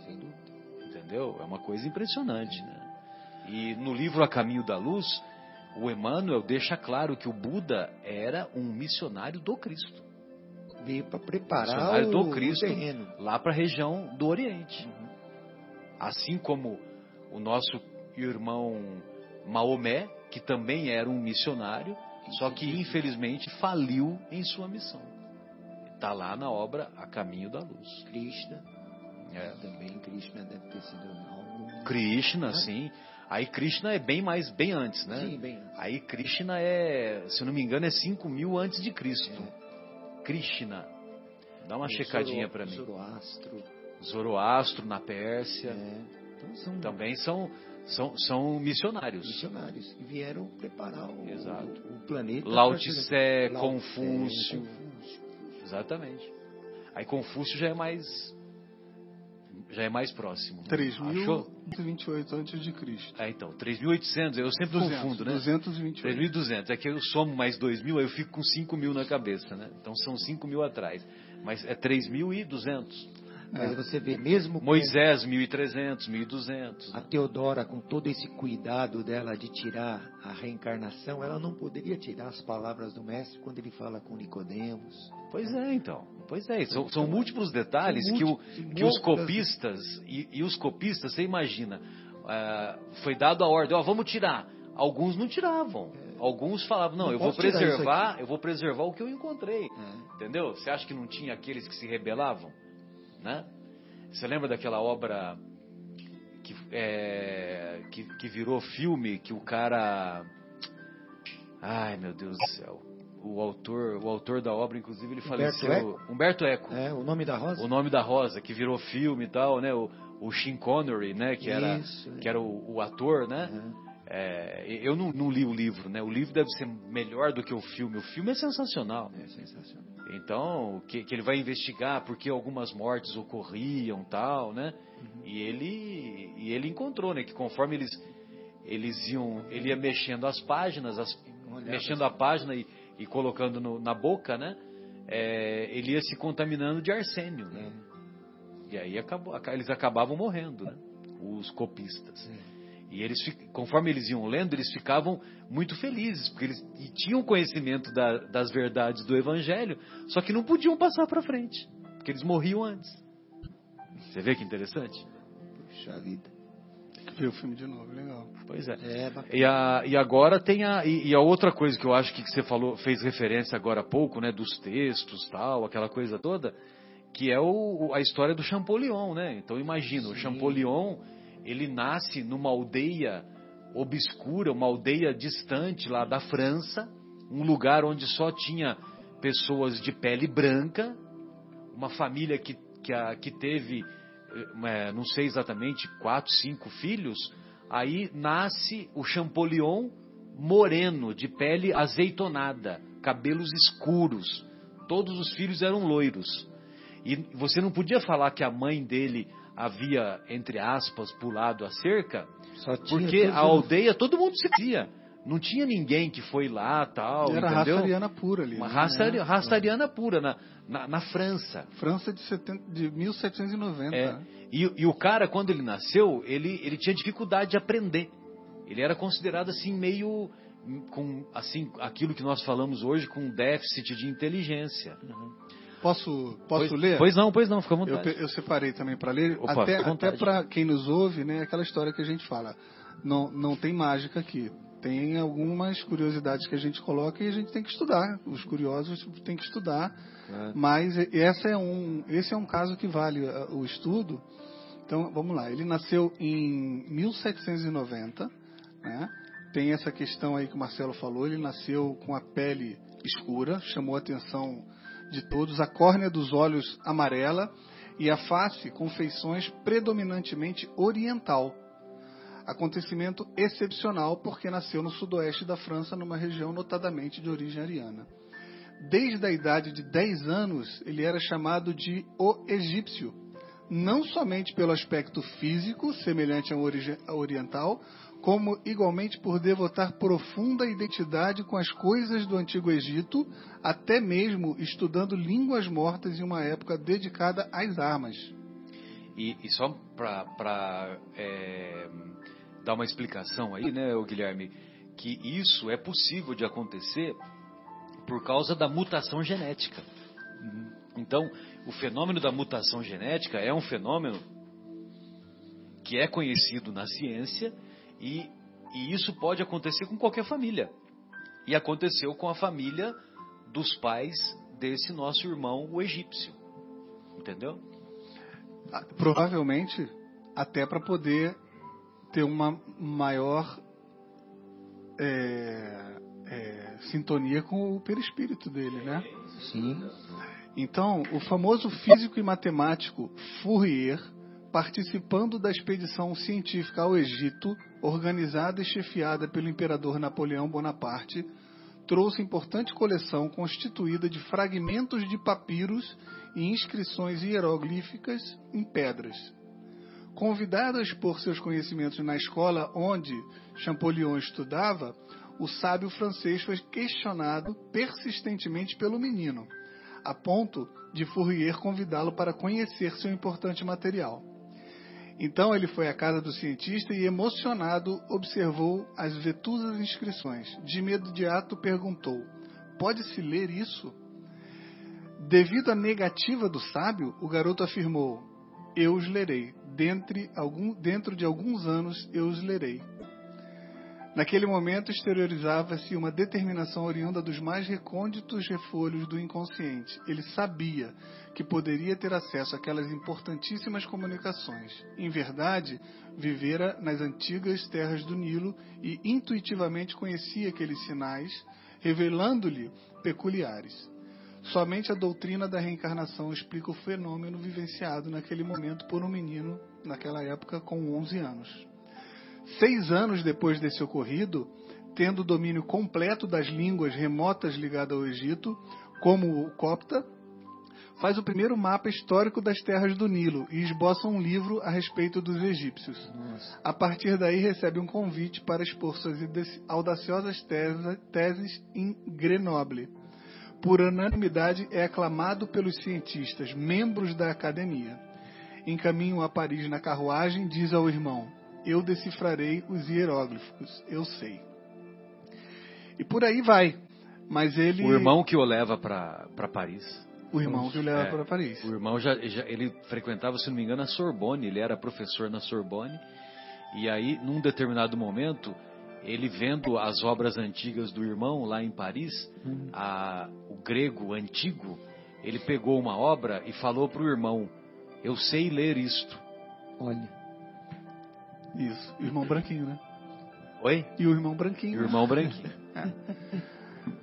Entendeu? É uma coisa impressionante, né? E no livro A Caminho da Luz, o Emmanuel deixa claro que o Buda era um missionário do Cristo. Veio para preparar o, do Cristo o terreno. lá para a região do Oriente. Uhum. Assim como o nosso irmão Maomé, que também era um missionário, só que infelizmente faliu em sua missão. Está lá na obra A Caminho da Luz. Krishna. É. Também Krishna deve ter sido algo. Krishna, ah. sim. Aí Krishna é bem mais, bem antes, né? Sim, bem antes. Aí Krishna é, se não me engano, é 5 mil antes de Cristo. É. Krishna. Dá uma e checadinha para mim. Zoroastro. Zoroastro na Pérsia. É. Então, são... Também são são, são missionários. Missionários. E vieram preparar o, Exato. o, o planeta. Lao Tse, Confúcio. Confúcio. Exatamente. Aí Confúcio já é mais já é mais próximo. 3.028 antes de Cristo. É, então, 3.800, eu sempre 200, confundo, né? 228. 3.200, é que eu somo mais 2.000, aí eu fico com 5.000 na cabeça, né? Então são 5.000 atrás, mas é 3.200. Mas você vê mesmo. Moisés, 1300, 1200. A Teodora, com todo esse cuidado dela de tirar a reencarnação, ela não poderia tirar as palavras do Mestre quando ele fala com Nicodemos. Pois é, então. Pois é, são, são múltiplos detalhes são múltiplos, que, o, que os copistas, e, e, os copistas, você imagina, uh, foi dado a ordem, ó, vamos tirar. Alguns não tiravam. É. Alguns falavam, não, não eu vou preservar, eu vou preservar o que eu encontrei. É. Entendeu? Você acha que não tinha aqueles que se rebelavam? Né? Você lembra daquela obra que, é, que, que virou filme, que o cara. Ai meu Deus do céu. O autor, o autor da obra, inclusive, ele Humberto faleceu. Eco? Humberto Eco. É, o nome da Rosa? O nome da Rosa, que virou filme e tal, né? O, o Sean Connery, né? Que era, Isso, que era o, o ator, né? Uhum. É, eu não, não, li o livro, né? O livro deve ser melhor do que o filme. O filme é sensacional. É sensacional. Então, que, que ele vai investigar porque algumas mortes ocorriam, tal, né? Uhum. E ele e ele encontrou, né? Que conforme eles eles iam, ele ia mexendo as páginas, as, mexendo a página e, e colocando no, na boca, né? É, ele ia se contaminando de arsênio, né? E aí acabou, eles acabavam morrendo, né? Os copistas. E eles, conforme eles iam lendo, eles ficavam muito felizes, porque eles tinham conhecimento da, das verdades do Evangelho, só que não podiam passar para frente, porque eles morriam antes. Você vê que interessante? Puxa vida. Ver o filme de novo, legal. Pois é. é e, a, e agora tem a. E, e, a outra coisa que eu acho que você falou, fez referência agora há pouco, né? Dos textos tal, aquela coisa toda, que é o, a história do Champollion, né? Então imagina, Sim. o Champollion ele nasce numa aldeia obscura, uma aldeia distante lá da França, um lugar onde só tinha pessoas de pele branca, uma família que, que, que teve, é, não sei exatamente, quatro, cinco filhos. Aí nasce o Champollion moreno, de pele azeitonada, cabelos escuros. Todos os filhos eram loiros. E você não podia falar que a mãe dele havia, entre aspas, pulado a cerca, porque a aldeia todo mundo se via. Não tinha ninguém que foi lá tal. Era entendeu? raça ariana pura ali. Uma né? raça, é, raça ariana pura na, na, na, França. França de, 70, de 1790. É. E, e, o cara, quando ele nasceu, ele, ele tinha dificuldade de aprender. Ele era considerado assim meio com assim aquilo que nós falamos hoje com déficit de inteligência. Uhum. Posso, posso pois, ler? Pois não, pois não, fica à vontade. Eu, eu separei também para ler, Opa, até, até para quem nos ouve, né, aquela história que a gente fala. Não, não tem mágica aqui. Tem algumas curiosidades que a gente coloca e a gente tem que estudar. Os curiosos têm que estudar. É. Mas essa é um, esse é um caso que vale o estudo. Então, vamos lá. Ele nasceu em 1790. Né? Tem essa questão aí que o Marcelo falou. Ele nasceu com a pele escura, chamou a atenção de todos, a córnea dos olhos amarela e a face com feições predominantemente oriental. Acontecimento excepcional porque nasceu no sudoeste da França, numa região notadamente de origem ariana. Desde a idade de 10 anos, ele era chamado de o egípcio, não somente pelo aspecto físico, semelhante ao oriental, como igualmente por devotar profunda identidade com as coisas do Antigo Egito, até mesmo estudando línguas mortas em uma época dedicada às armas. E, e só para é, dar uma explicação aí, né, Guilherme, que isso é possível de acontecer por causa da mutação genética. Então, o fenômeno da mutação genética é um fenômeno que é conhecido na ciência e, e isso pode acontecer com qualquer família. E aconteceu com a família dos pais desse nosso irmão, o egípcio. Entendeu? Ah, provavelmente, até para poder ter uma maior é, é, sintonia com o perispírito dele, né? Sim. Então, o famoso físico e matemático Fourier participando da expedição científica ao Egito, organizada e chefiada pelo imperador Napoleão Bonaparte, trouxe importante coleção constituída de fragmentos de papiros e inscrições hieroglíficas em pedras. Convidado a expor seus conhecimentos na escola onde Champollion estudava, o sábio francês foi questionado persistentemente pelo menino, a ponto de Fourier convidá-lo para conhecer seu importante material. Então ele foi à casa do cientista e, emocionado, observou as vetuzas inscrições. De imediato perguntou: Pode-se ler isso? Devido à negativa do sábio, o garoto afirmou: Eu os lerei. Algum, dentro de alguns anos eu os lerei. Naquele momento exteriorizava-se uma determinação oriunda dos mais recônditos refolhos do inconsciente. Ele sabia que poderia ter acesso àquelas importantíssimas comunicações. Em verdade, vivera nas antigas terras do Nilo e intuitivamente conhecia aqueles sinais, revelando-lhe peculiares. Somente a doutrina da reencarnação explica o fenômeno vivenciado naquele momento por um menino, naquela época, com 11 anos. Seis anos depois desse ocorrido, tendo domínio completo das línguas remotas ligadas ao Egito, como o copta, faz o primeiro mapa histórico das terras do Nilo e esboça um livro a respeito dos egípcios. Nossa. A partir daí recebe um convite para expor suas audaciosas teses em Grenoble. Por unanimidade é aclamado pelos cientistas, membros da academia. Em caminho a Paris na carruagem, diz ao irmão: eu decifrarei os hieróglifos, eu sei. E por aí vai. Mas ele. O irmão que o leva para Paris. O irmão que o leva é, para Paris. O irmão já, já, ele frequentava, se não me engano, a Sorbonne. Ele era professor na Sorbonne. E aí, num determinado momento, ele vendo as obras antigas do irmão lá em Paris, hum. a, o grego antigo, ele pegou uma obra e falou para o irmão: Eu sei ler isto. Olha. Isso. O irmão branquinho, né? Oi? E o irmão branquinho. o irmão branquinho. (laughs)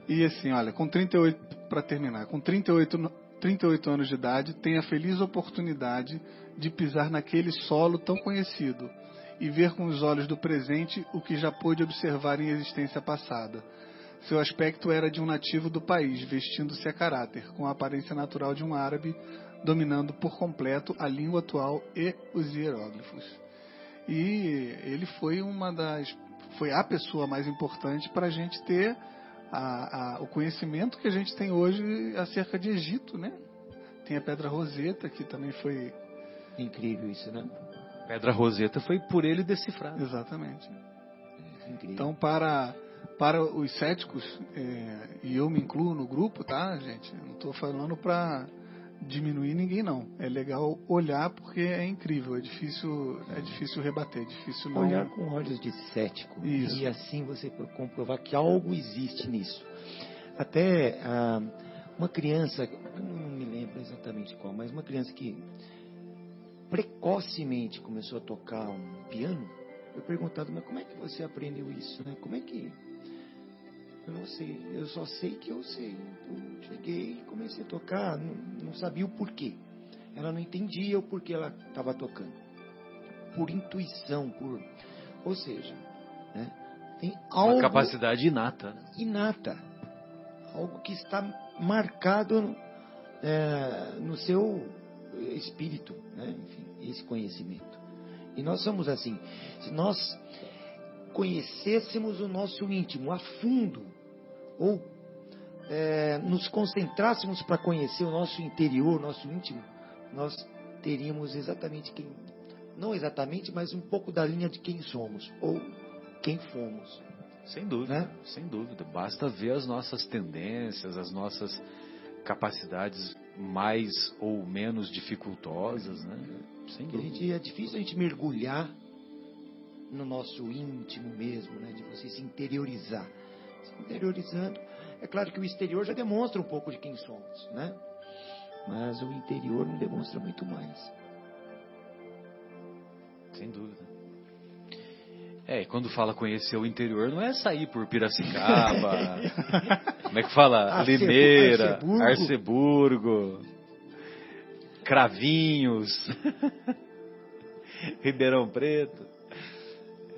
E assim, olha, com 38, para terminar, com 38, 38 anos de idade, tem a feliz oportunidade de pisar naquele solo tão conhecido e ver com os olhos do presente o que já pôde observar em existência passada. Seu aspecto era de um nativo do país, vestindo-se a caráter, com a aparência natural de um árabe, dominando por completo a língua atual e os hieróglifos. E ele foi uma das foi a pessoa mais importante para a gente ter a, a, o conhecimento que a gente tem hoje acerca de Egito, né? Tem a Pedra Roseta, que também foi incrível isso, né? Pedra Roseta foi por ele decifrado. Exatamente. É, então, para para os céticos, é, e eu me incluo no grupo, tá, gente? Não estou falando para diminuir ninguém não. É legal olhar porque é incrível, é difícil, é difícil rebater, é difícil não... olhar com olhos de cético Isso. e assim você comprovar que algo existe nisso. Até ah, uma criança, não me lembro exatamente qual, mas uma criança que precocemente começou a tocar um piano, eu perguntado, mas como é que você aprendeu isso, né? Como é que Eu não sei, eu só sei que eu sei. Eu cheguei e comecei a tocar, não, não sabia o porquê. Ela não entendia o porquê ela estava tocando. Por intuição, por. Ou seja, né, tem algo. Uma capacidade inata. Né? Inata. Algo que está marcado é, no seu espírito, né? enfim, esse conhecimento. E nós somos assim. Se nós conhecêssemos o nosso íntimo a fundo, ou é, nos concentrássemos para conhecer o nosso interior, nosso íntimo, nós teríamos exatamente quem, não exatamente, mas um pouco da linha de quem somos ou quem fomos. Sem dúvida, né? sem dúvida. Basta ver as nossas tendências, as nossas capacidades mais ou menos dificultosas, né? Sem dúvida. Gente, é difícil a gente mergulhar no nosso íntimo mesmo, né? De você se interiorizar. Se interiorizando. É claro que o exterior já demonstra um pouco de quem somos, né? Mas o interior não demonstra muito mais. Sem dúvida. É, e quando fala conhecer o interior, não é sair por Piracicaba, (laughs) como é que fala? Limeira, Arceburgo, Arceburgo Cravinhos, (laughs) Ribeirão Preto.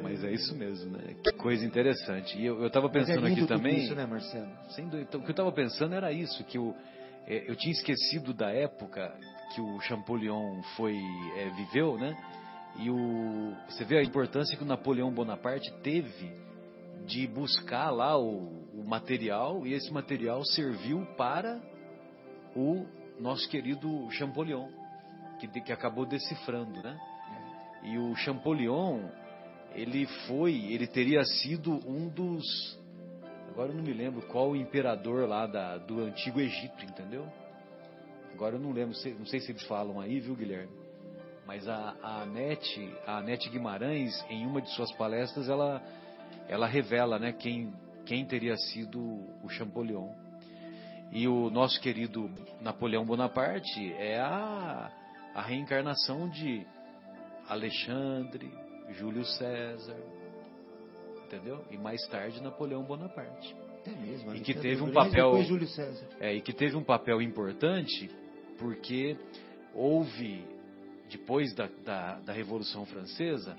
Mas é isso mesmo, né? Que coisa interessante. E eu estava é pensando é aqui também. Isso, né, Marcelo? Sem dúvida. Então, o que eu estava pensando era isso, que eu, é, eu tinha esquecido da época que o Champollion foi é, viveu, né? E o, você vê a importância que o Napoleão Bonaparte teve de buscar lá o, o material e esse material serviu para o nosso querido Champollion, que, que acabou decifrando, né? E o Champollion, ele foi, ele teria sido um dos, agora eu não me lembro qual imperador lá da, do antigo Egito, entendeu? Agora eu não lembro, não sei se eles falam aí, viu, Guilherme? Mas a, a Anete, a Anete Guimarães, em uma de suas palestras, ela, ela revela né, quem, quem teria sido o Champollion. E o nosso querido Napoleão Bonaparte é a, a reencarnação de Alexandre, Júlio César, entendeu? E mais tarde Napoleão Bonaparte. É mesmo. E que teve um papel, é, e que teve um papel importante porque houve depois da, da, da Revolução Francesa,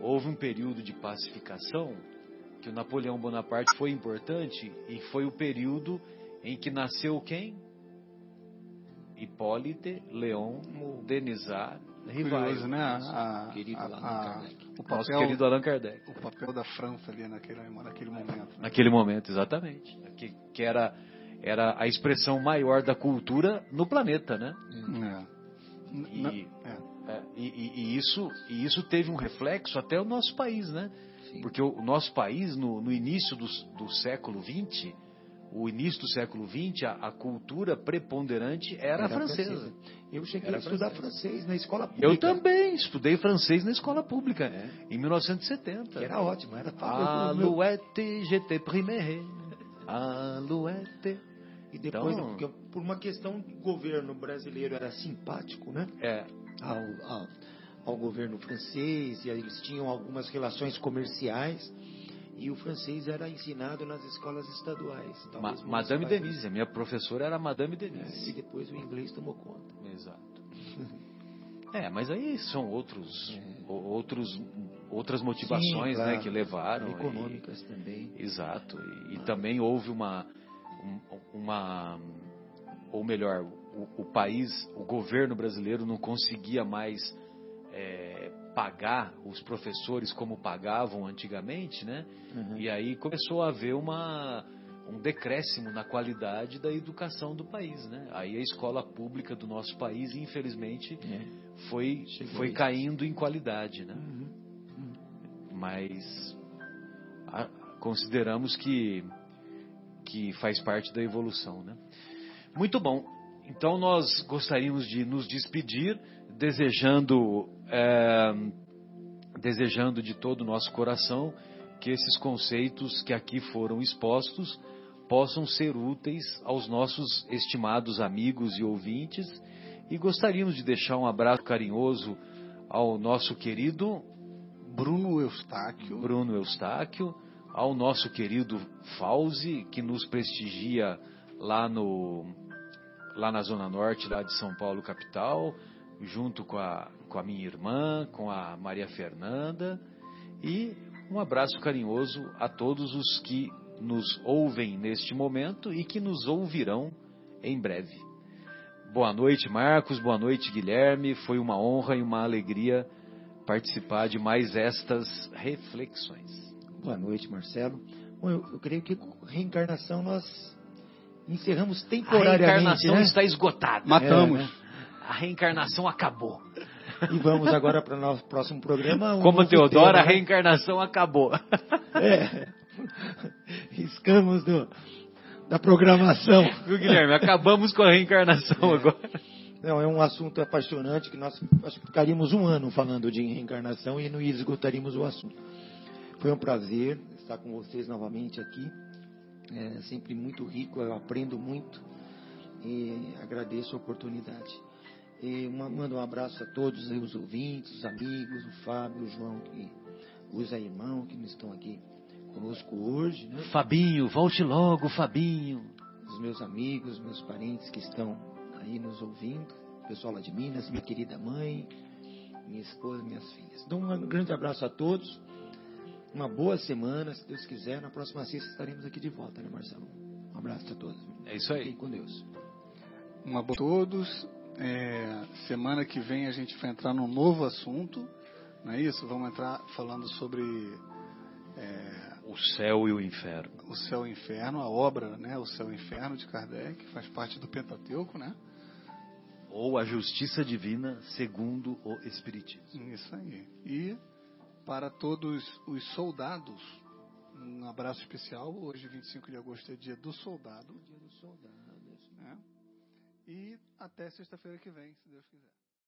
houve um período de pacificação que o Napoleão Bonaparte foi importante e foi o período em que nasceu quem? Hipólite Leon Denisard Rivais, né? A, a, Kardec. O papel, Nosso querido Allan Kardec. O papel da França ali naquele, naquele momento. Né? Naquele momento, exatamente. Que, que era, era a expressão maior da cultura no planeta, né? É. E, é. É, e, e, e, isso, e isso teve um reflexo até o nosso país, né? Sim. Porque o, o, nosso país, no, no início do, do, século XX, o início do século XX, a, a cultura preponderante era, era francesa. francesa. Eu cheguei era a estudar francês. francês na escola pública. Eu também estudei francês na escola pública, é. em 1970. Que era ótimo, era Alouette, j'étais primaire. Alouette. E depois, então, porque por uma questão de governo brasileiro era simpático, né? É. Ao, ao, ao governo francês, e eles tinham algumas relações comerciais e o francês era ensinado nas escolas estaduais. Ma Madame Denise, a minha professora era Madame Denise. É, e depois o inglês tomou conta. Exato. (laughs) é, mas aí são outros, é. outros, outras motivações Sim, claro. né, que levaram. Econômicas e, também. Exato. E, e também houve uma uma ou melhor, o, o, país, o governo brasileiro não conseguia mais é, pagar os professores como pagavam antigamente, né? Uhum. E aí começou a haver uma um decréscimo na qualidade da educação do país, né? Aí a escola pública do nosso país, infelizmente, é. foi foi caindo em qualidade, né? Uhum. Uhum. Mas a, consideramos que que faz parte da evolução. Né? Muito bom. Então nós gostaríamos de nos despedir, desejando, é, desejando de todo o nosso coração que esses conceitos que aqui foram expostos possam ser úteis aos nossos estimados amigos e ouvintes. E gostaríamos de deixar um abraço carinhoso ao nosso querido Bruno Eustáquio. Bruno Eustáquio ao nosso querido Fauzi, que nos prestigia lá no lá na zona norte, lá de São Paulo capital, junto com a, com a minha irmã, com a Maria Fernanda, e um abraço carinhoso a todos os que nos ouvem neste momento e que nos ouvirão em breve. Boa noite, Marcos. Boa noite, Guilherme. Foi uma honra e uma alegria participar de mais estas reflexões. Boa noite, Marcelo. Bom, eu, eu creio que reencarnação nós encerramos temporariamente. A reencarnação né? está esgotada. Matamos. É, né? A reencarnação acabou. E vamos agora para o nosso próximo programa. um Como novo Teodora, tema, a né? reencarnação acabou. É. Riscamos do, da programação. Viu, Guilherme? Acabamos com a reencarnação agora. Não, é um assunto apaixonante que nós acho que ficaríamos um ano falando de reencarnação e não esgotaríamos o assunto. Foi um prazer estar com vocês novamente aqui. É sempre muito rico, eu aprendo muito e agradeço a oportunidade. E uma- mando um abraço a todos aí, os ouvintes, os amigos, o Fábio, o João, que usa irmão, que não estão aqui conosco hoje, né? Fabinho, volte logo, Fabinho. os meus amigos, meus parentes que estão aí nos ouvindo, o pessoal lá de Minas, minha querida mãe, minha esposa, minhas filhas. Então, um grande abraço a todos, uma boa semana, se Deus quiser. Na próxima sexta estaremos aqui de volta, né, Marcelo? Um abraço a todos. É isso aí. Fiquem com Deus. Uma boa a todos. É, semana que vem a gente vai entrar num novo assunto, não é isso? Vamos entrar falando sobre é, O céu e o inferno. o céu e o inferno, a obra, né? O céu e o inferno de Kardec, que faz parte do Pentateuco, né? Ou a justiça divina segundo o Espiritismo. Isso aí. E para todos os soldados, um abraço especial. Hoje, 25 de agosto, é dia do soldado. Dia do soldado. E até sexta-feira que vem, se Deus quiser.